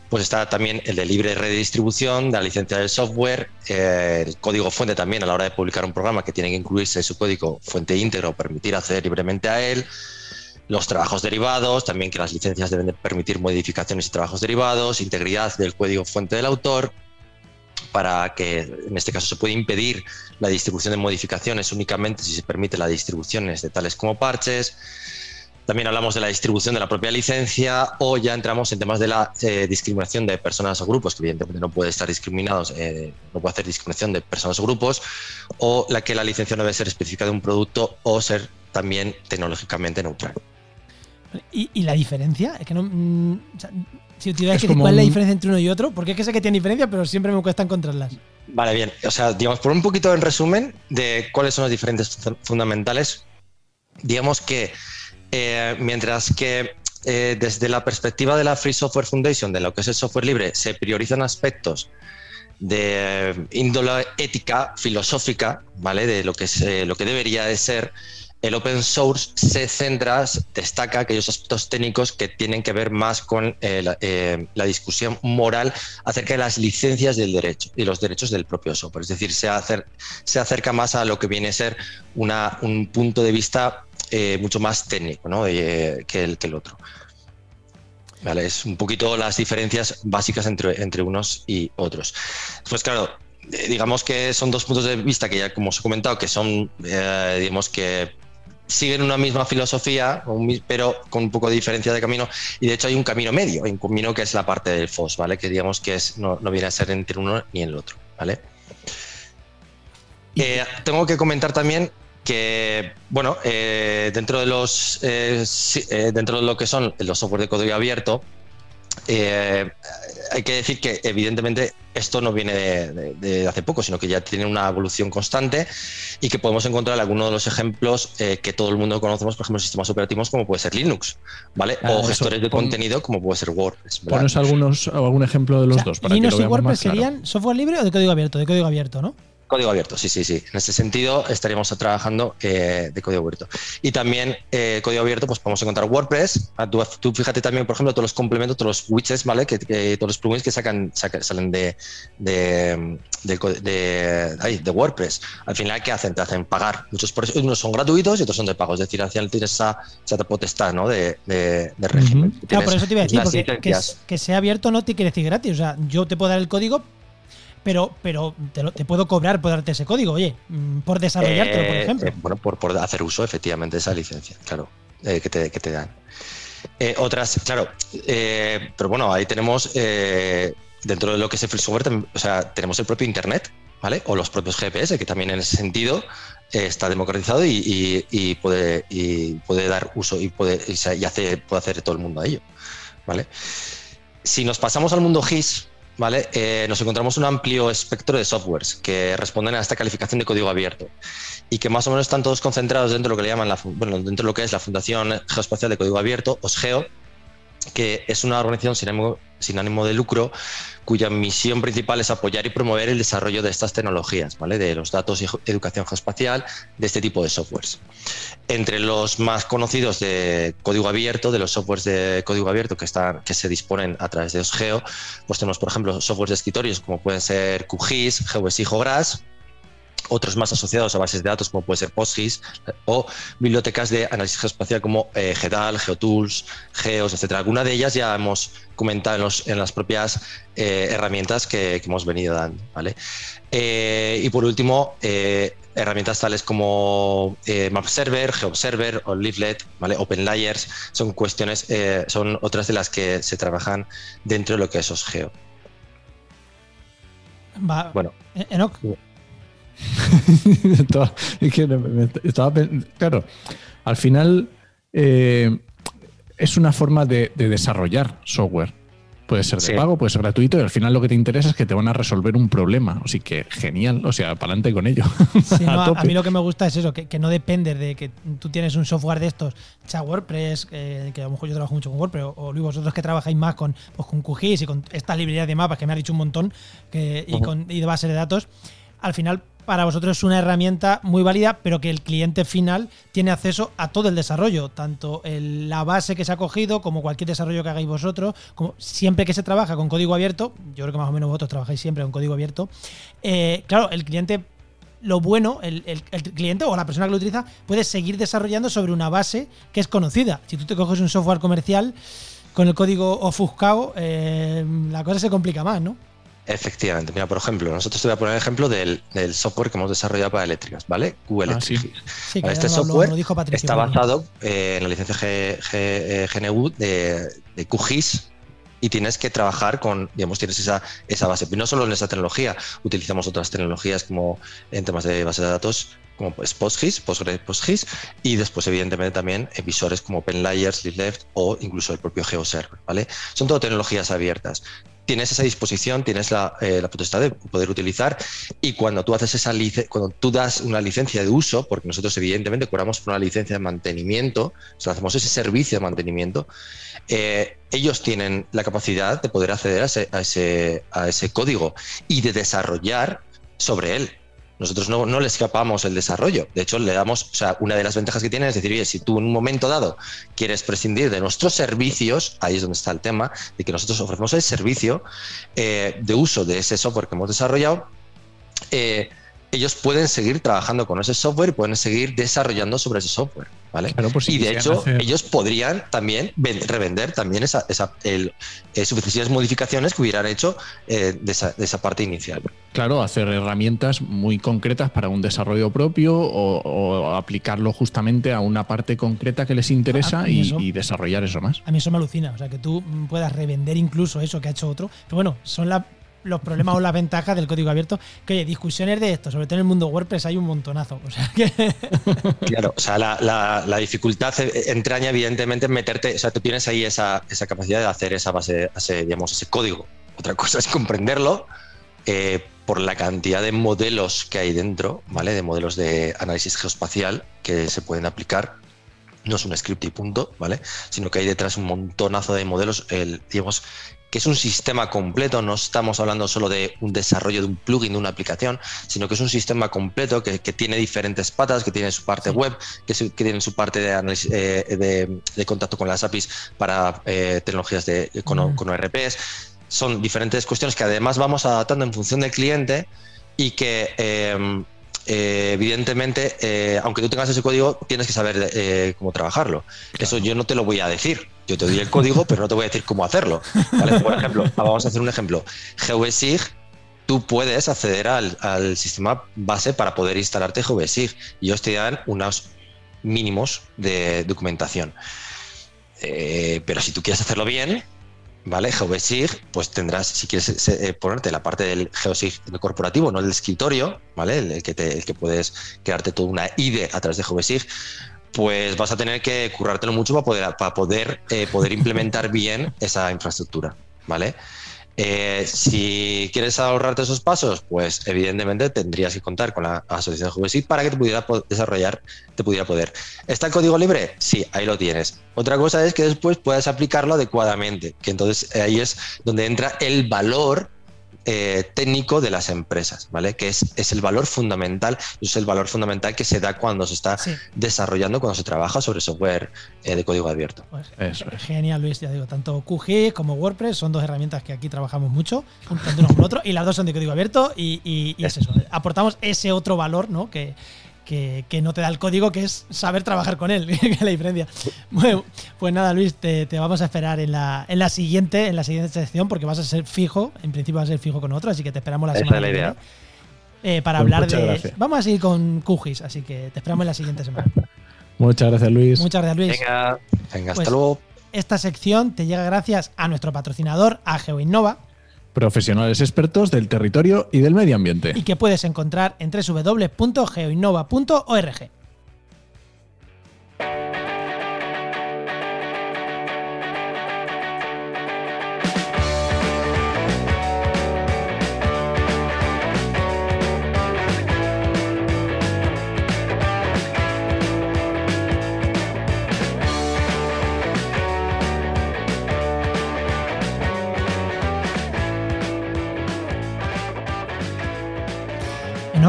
pues está también el de libre redistribución, de la licencia del software, eh, el código fuente también a la hora de publicar un programa que tiene que incluirse su código fuente íntegro, permitir acceder libremente a él, los trabajos derivados, también que las licencias deben de permitir modificaciones y trabajos derivados, integridad del código fuente del autor, para que en este caso se puede impedir la distribución de modificaciones únicamente si se permite la distribución de tales como parches. También hablamos de la distribución de la propia licencia o ya entramos en temas de la eh, discriminación de personas o grupos, que evidentemente no puede estar discriminados, eh, no puede hacer discriminación de personas o grupos, o la que la licencia no debe ser específica de un producto o ser también tecnológicamente neutral. ¿Y, la diferencia? Es que no. Mm, si tuviera que cuál es la diferencia entre uno y otro, porque es que sé que tiene diferencia, pero siempre me cuesta encontrarlas. Vale, bien. O sea, digamos, por un poquito en resumen de cuáles son las diferentes fundamentales, digamos que eh, mientras que eh, desde la perspectiva de la Free Software Foundation, de lo que es el software libre, se priorizan aspectos de índole ética, filosófica, ¿vale? De lo que, es, eh, lo que debería de ser el open source se centra, destaca aquellos aspectos técnicos que tienen que ver más con eh, eh, la, discusión moral acerca de las licencias del derecho y los derechos del propio software. Es decir, se, acerca más a lo que viene a ser un punto de vista eh, mucho más técnico que, el, otro. Vale, es un poquito las diferencias básicas entre unos y otros. Pues claro, digamos que son dos puntos de vista que ya como os he comentado que son digamos que siguen una misma filosofía, pero con un poco de diferencia de camino. Y de hecho hay un camino medio, hay un camino que es la parte del FOS, ¿vale? Que digamos que es, no, viene a ser entre uno ni el otro, ¿vale? Eh, tengo que comentar también que, bueno, eh, dentro de los eh, dentro de lo que son los software de código abierto, hay que decir que evidentemente esto no viene de, hace poco, sino que ya tiene una evolución constante y que podemos encontrar algunos de los ejemplos eh, que todo el mundo conocemos, por ejemplo, sistemas operativos como puede ser Linux, ¿vale? o gestores de contenido como puede ser WordPress. Ponos algunos, algún ejemplo de los dos. Para ¿Linux y WordPress serían software libre o de código abierto? De código abierto, ¿no? Código abierto, sí, sí, sí. En ese sentido estaríamos trabajando eh, de código abierto. Y también eh, código abierto, pues podemos encontrar WordPress. Ah, tú, fíjate también, por ejemplo, todos los complementos, todos los widgets, ¿vale? Que, todos los plugins que sacan, salen de, de, de, WordPress. Al final, ¿qué hacen? Te hacen pagar. Muchos unos son gratuitos y otros son de pago. Es decir, al final tienes esa, esa potestad ¿no? de, régimen. Claro, por eso te iba a decir, porque que, que sea abierto no te quiere decir gratis. O sea, yo te puedo dar el código, pero, pero te, puedo cobrar por darte ese código, oye, mm, por desarrollártelo, por eh, ejemplo. Eh, bueno, por, hacer uso efectivamente de esa licencia, claro, eh, que, te, que, te, dan. otras, claro, pero bueno, ahí tenemos, dentro de lo que es el free software, o sea, tenemos el propio Internet, ¿vale? O los propios GPS, que también en ese sentido está democratizado y, puede, y puede dar uso y, puede, y, hace, puede hacer todo el mundo a ello, ¿vale? Si nos pasamos al mundo GIS, ¿vale? Eh, nos encontramos un amplio espectro de softwares que responden a esta calificación de código abierto y que más o menos están todos concentrados dentro de lo que le llaman la, bueno, dentro de lo que es la Fundación Geoespacial de Código Abierto, OSGEO, que es una organización sin ánimo, sin ánimo de lucro cuya misión principal es apoyar y promover el desarrollo de estas tecnologías, ¿vale? de los datos y educación geoespacial, de este tipo de softwares. Entre los más conocidos de código abierto, de los softwares de código abierto que, están, que se disponen a través de OSGEO, pues tenemos, por ejemplo, softwares de escritorios como pueden ser QGIS, GeoS y GeoGRASS, otros más asociados a bases de datos como puede ser PostGIS o bibliotecas de análisis geoespacial como eh, GEDAL, GeoTools, Geos, etc. Alguna de ellas ya hemos comentado en, las propias eh, herramientas que, hemos venido dando. ¿vale? Eh, y por último, herramientas tales como MapServer, GeoServer o Leaflet, ¿vale? OpenLayers, son cuestiones, son otras de las que se trabajan dentro de lo que es OSGeo. bueno. Enoch, claro, al final eh, es una forma de, desarrollar software. Puede ser de pago, puede ser gratuito, y al final lo que te interesa es que te van a resolver un problema. Así que genial, o sea, para adelante con ello. a, mí lo que me gusta es eso, que, no depende de que tú tienes un software de estos, sea WordPress, que a lo mejor yo trabajo mucho con WordPress, o, vosotros que trabajáis más con, pues, con QGIS y con esta librería de mapas que me ha dicho un montón, y, con, y de base de datos, al final para vosotros es una herramienta muy válida, pero que el cliente final tiene acceso a todo el desarrollo, tanto la base que se ha cogido como cualquier desarrollo que hagáis vosotros, como siempre que se trabaja con código abierto, yo creo que más o menos vosotros trabajáis siempre con código abierto, eh, claro, el cliente lo bueno, el, cliente o la persona que lo utiliza puede seguir desarrollando sobre una base que es conocida. Si tú te coges un software comercial con el código ofuscado, eh, la cosa se complica más, ¿no? Efectivamente. Mira, por ejemplo, nosotros te voy a poner el ejemplo del, del, software que hemos desarrollado para eléctricas, ¿vale? Q ah, este software está basado en la licencia GNU de, de QGIS y tienes que trabajar con, digamos, tienes esa, esa base. Y no solo en esa tecnología, utilizamos otras tecnologías como en temas de base de datos, como PostGIS, PostGIS, y después, evidentemente, también visores como OpenLayers, LeafLeft o incluso el propio GeoServer, ¿vale? Son todo tecnologías abiertas tienes esa disposición, tienes la, eh, potestad de poder utilizar y cuando tú haces esa cuando tú das una licencia de uso, porque nosotros evidentemente cobramos por una licencia de mantenimiento, o sea, hacemos ese servicio de mantenimiento, eh, ellos tienen la capacidad de poder acceder a ese, a ese código y de desarrollar sobre él. Nosotros no, no, le escapamos el desarrollo. De hecho, le damos, o sea, una de las ventajas que tiene es decir, oye, si tú en un momento dado quieres prescindir de nuestros servicios, ahí es donde está el tema, de que nosotros ofrecemos el servicio eh, de uso de ese software que hemos desarrollado, eh, ellos pueden seguir trabajando con ese software y pueden seguir desarrollando sobre ese software. ¿vale? Pues y de hecho, ellos podrían también revender también esa, esa el, eh, suficientes modificaciones que hubieran hecho eh, de, esa, parte inicial. Claro, hacer herramientas muy concretas para un desarrollo propio o, aplicarlo justamente a una parte concreta que les interesa y, y, desarrollar eso más. A mí eso me alucina, o sea, que tú puedas revender incluso eso que ha hecho otro. Pero bueno, son las los problemas o las ventajas del código abierto. Que oye, discusiones de esto, sobre todo en el mundo WordPress hay un montonazo. O sea Claro, o sea, la, dificultad entraña evidentemente en meterte, o sea, tú tienes ahí esa, capacidad de hacer esa base, ese, digamos, ese código. Otra cosa es comprenderlo eh, por la cantidad de modelos que hay dentro, ¿vale? De modelos de análisis geoespacial que se pueden aplicar no es un script y punto, ¿vale? Sino que hay detrás un montonazo de modelos, el, digamos, que es un sistema completo, no estamos hablando solo de un desarrollo de un plugin, de una aplicación, sino que es un sistema completo que, tiene diferentes patas, que tiene su parte web, que, tiene su parte de, análisis, eh, de, contacto con las APIs para eh, tecnologías de, con, con ORPs. Son diferentes cuestiones que además vamos adaptando en función del cliente y que em, eh, evidentemente, eh, aunque tú tengas ese código, tienes que saber eh, cómo trabajarlo. Eso yo no te lo voy a decir. Yo te doy el código, pero no te voy a decir cómo hacerlo. Por ejemplo, vamos a hacer un ejemplo. GVSIG, tú puedes acceder al, sistema base para poder instalarte GVSIG y ellos te dan unos mínimos de documentación. pero si tú quieres hacerlo bien, ¿vale? GeoSig, pues tendrás, si quieres eh, ponerte la parte del GeoSig corporativo, no el escritorio, ¿vale? El, que, te, el que puedes crearte toda una IDE a través de GeoSig, pues vas a tener que currártelo mucho para poder, para poder, eh, poder implementar bien esa infraestructura, ¿vale? Eh, si quieres ahorrarte esos pasos, pues evidentemente tendrías que contar con la asociación Juvenil para que te pudiera desarrollar, te pudiera poder. ¿Está el código libre? Sí, ahí lo tienes. Otra cosa es que después puedas aplicarlo adecuadamente, que entonces ahí es donde entra el valor eh, técnico de las empresas, ¿vale? Que es, es, el valor fundamental, es el valor fundamental que se da cuando se está desarrollando, cuando se trabaja sobre software eh, de código abierto. Pues, genial, Luis, ya digo, tanto QGIS como WordPress son dos herramientas que aquí trabajamos mucho, tanto uno como otro, y las dos son de código abierto, y, y es eso, aportamos ese otro valor, ¿no? Que, que, no te da el código, que es saber trabajar con él, que es la diferencia. Bueno, pues nada, Luis, te, vamos a esperar en la, en la siguiente, en la siguiente sección, porque vas a ser fijo, en principio vas a ser fijo con otro, así que te esperamos la semana. Es la idea. Eh, para pues hablar de. Vamos a seguir con QGIS, así que te esperamos en la siguiente semana. Muchas gracias, Luis. Muchas gracias, Luis. Venga, venga hasta pues luego. Esta sección te llega gracias a nuestro patrocinador, a GeoInnova profesionales expertos del territorio y del medio ambiente. Y que puedes encontrar en www.geoinnova.org.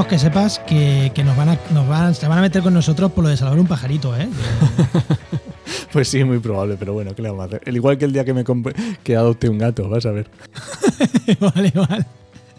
que sepas que, nos van a, nos van, se van a meter con nosotros por lo de salvar un pajarito, ¿eh? pues sí, muy probable, pero bueno, ¿qué le vamos a hacer? El igual que el día que me que adopte un gato, vas a ver. vale, vale.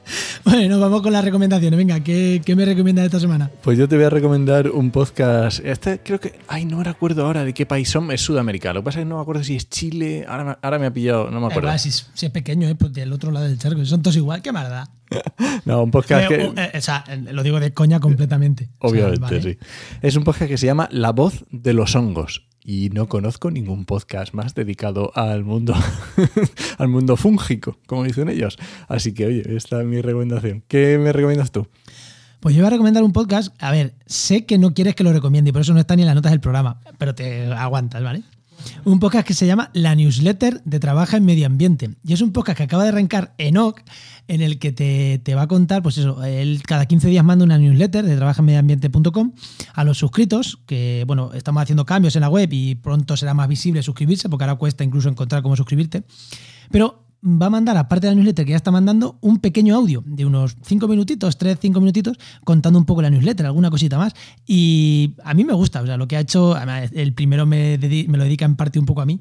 Bueno, vamos con las recomendaciones. Venga, ¿qué, me recomiendas esta semana? Pues yo te voy a recomendar un podcast. Este creo que. Ay, no me acuerdo ahora de qué país son. Es sudamericano. Lo que pasa es que no me acuerdo si es Chile. Ahora, ahora me ha pillado. No me acuerdo. si, es, pequeño, ¿eh? Pues del otro lado del charco. Son todos igual. Qué maldad. no, un podcast que. Eh, o sea, lo digo de coña completamente. Obviamente, sí. Es un podcast que se llama La voz de los hongos y no conozco ningún podcast más dedicado al mundo, al mundo fúngico, como dicen ellos. Así que, oye, esta es mi recomendación. ¿Qué me recomiendas tú? Pues yo voy a recomendar un podcast. A ver, sé que no quieres que lo recomiende y por eso no está ni en las notas del programa, pero te aguantas, ¿vale? Un podcast que se llama La Newsletter de Trabaja en Medio Ambiente. Y es un podcast que acaba de arrancar Enoch, en el que te, va a contar, pues eso, él cada 15 días manda una newsletter de trabajaenmedioambiente.com a los suscritos, que bueno, estamos haciendo cambios en la web y pronto será más visible suscribirse, porque ahora cuesta incluso encontrar cómo suscribirte. Pero va a mandar, aparte de la newsletter que ya está mandando, un pequeño audio de unos 5 minutitos, 3, 5 minutitos, contando un poco la newsletter, alguna cosita más. Y a mí me gusta, o sea, lo que ha hecho, el primero me, me lo dedica en parte un poco a mí.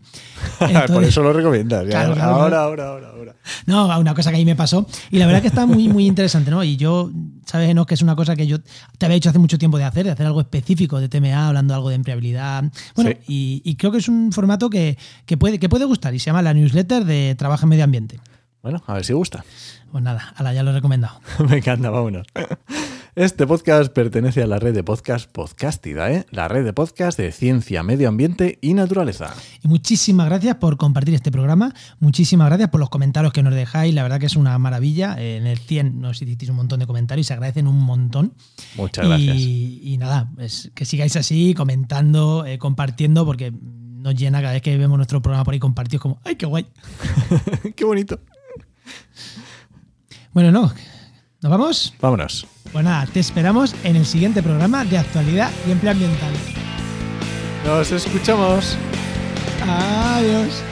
Por eso lo recomiendas. ahora, ahora, ahora, ahora. No, una cosa que ahí me pasó. Y la verdad que está muy, muy interesante, ¿no? Y yo, sabes, no, que es una cosa que yo te había dicho hace mucho tiempo de hacer, de hacer algo específico de TMA, hablando algo de empleabilidad. Bueno, y, creo que es un formato que, puede, que puede gustar y se llama la newsletter de Trabajo en Medio Ambiente. Bueno, a ver si gusta. Pues nada, ala, ya lo he recomendado. me encanta, vámonos. Este podcast pertenece a la red de podcast Podcastidae, la red de podcast de ciencia, medio ambiente y naturaleza. Y muchísimas gracias por compartir este programa, muchísimas gracias por los comentarios que nos dejáis, la verdad que es una maravilla. En el 100 nos hicisteis un montón de comentarios, se agradecen un montón. Muchas gracias. Y, nada, que sigáis así, comentando, eh, compartiendo, porque nos llena cada vez que vemos nuestro programa por ahí compartido, como, ¡ay, qué guay! ¡Qué bonito! Bueno, no, ¿nos vamos? Vámonos. Pues nada, te esperamos en el siguiente programa de actualidad y empleo ambiental. Nos escuchamos. Adiós.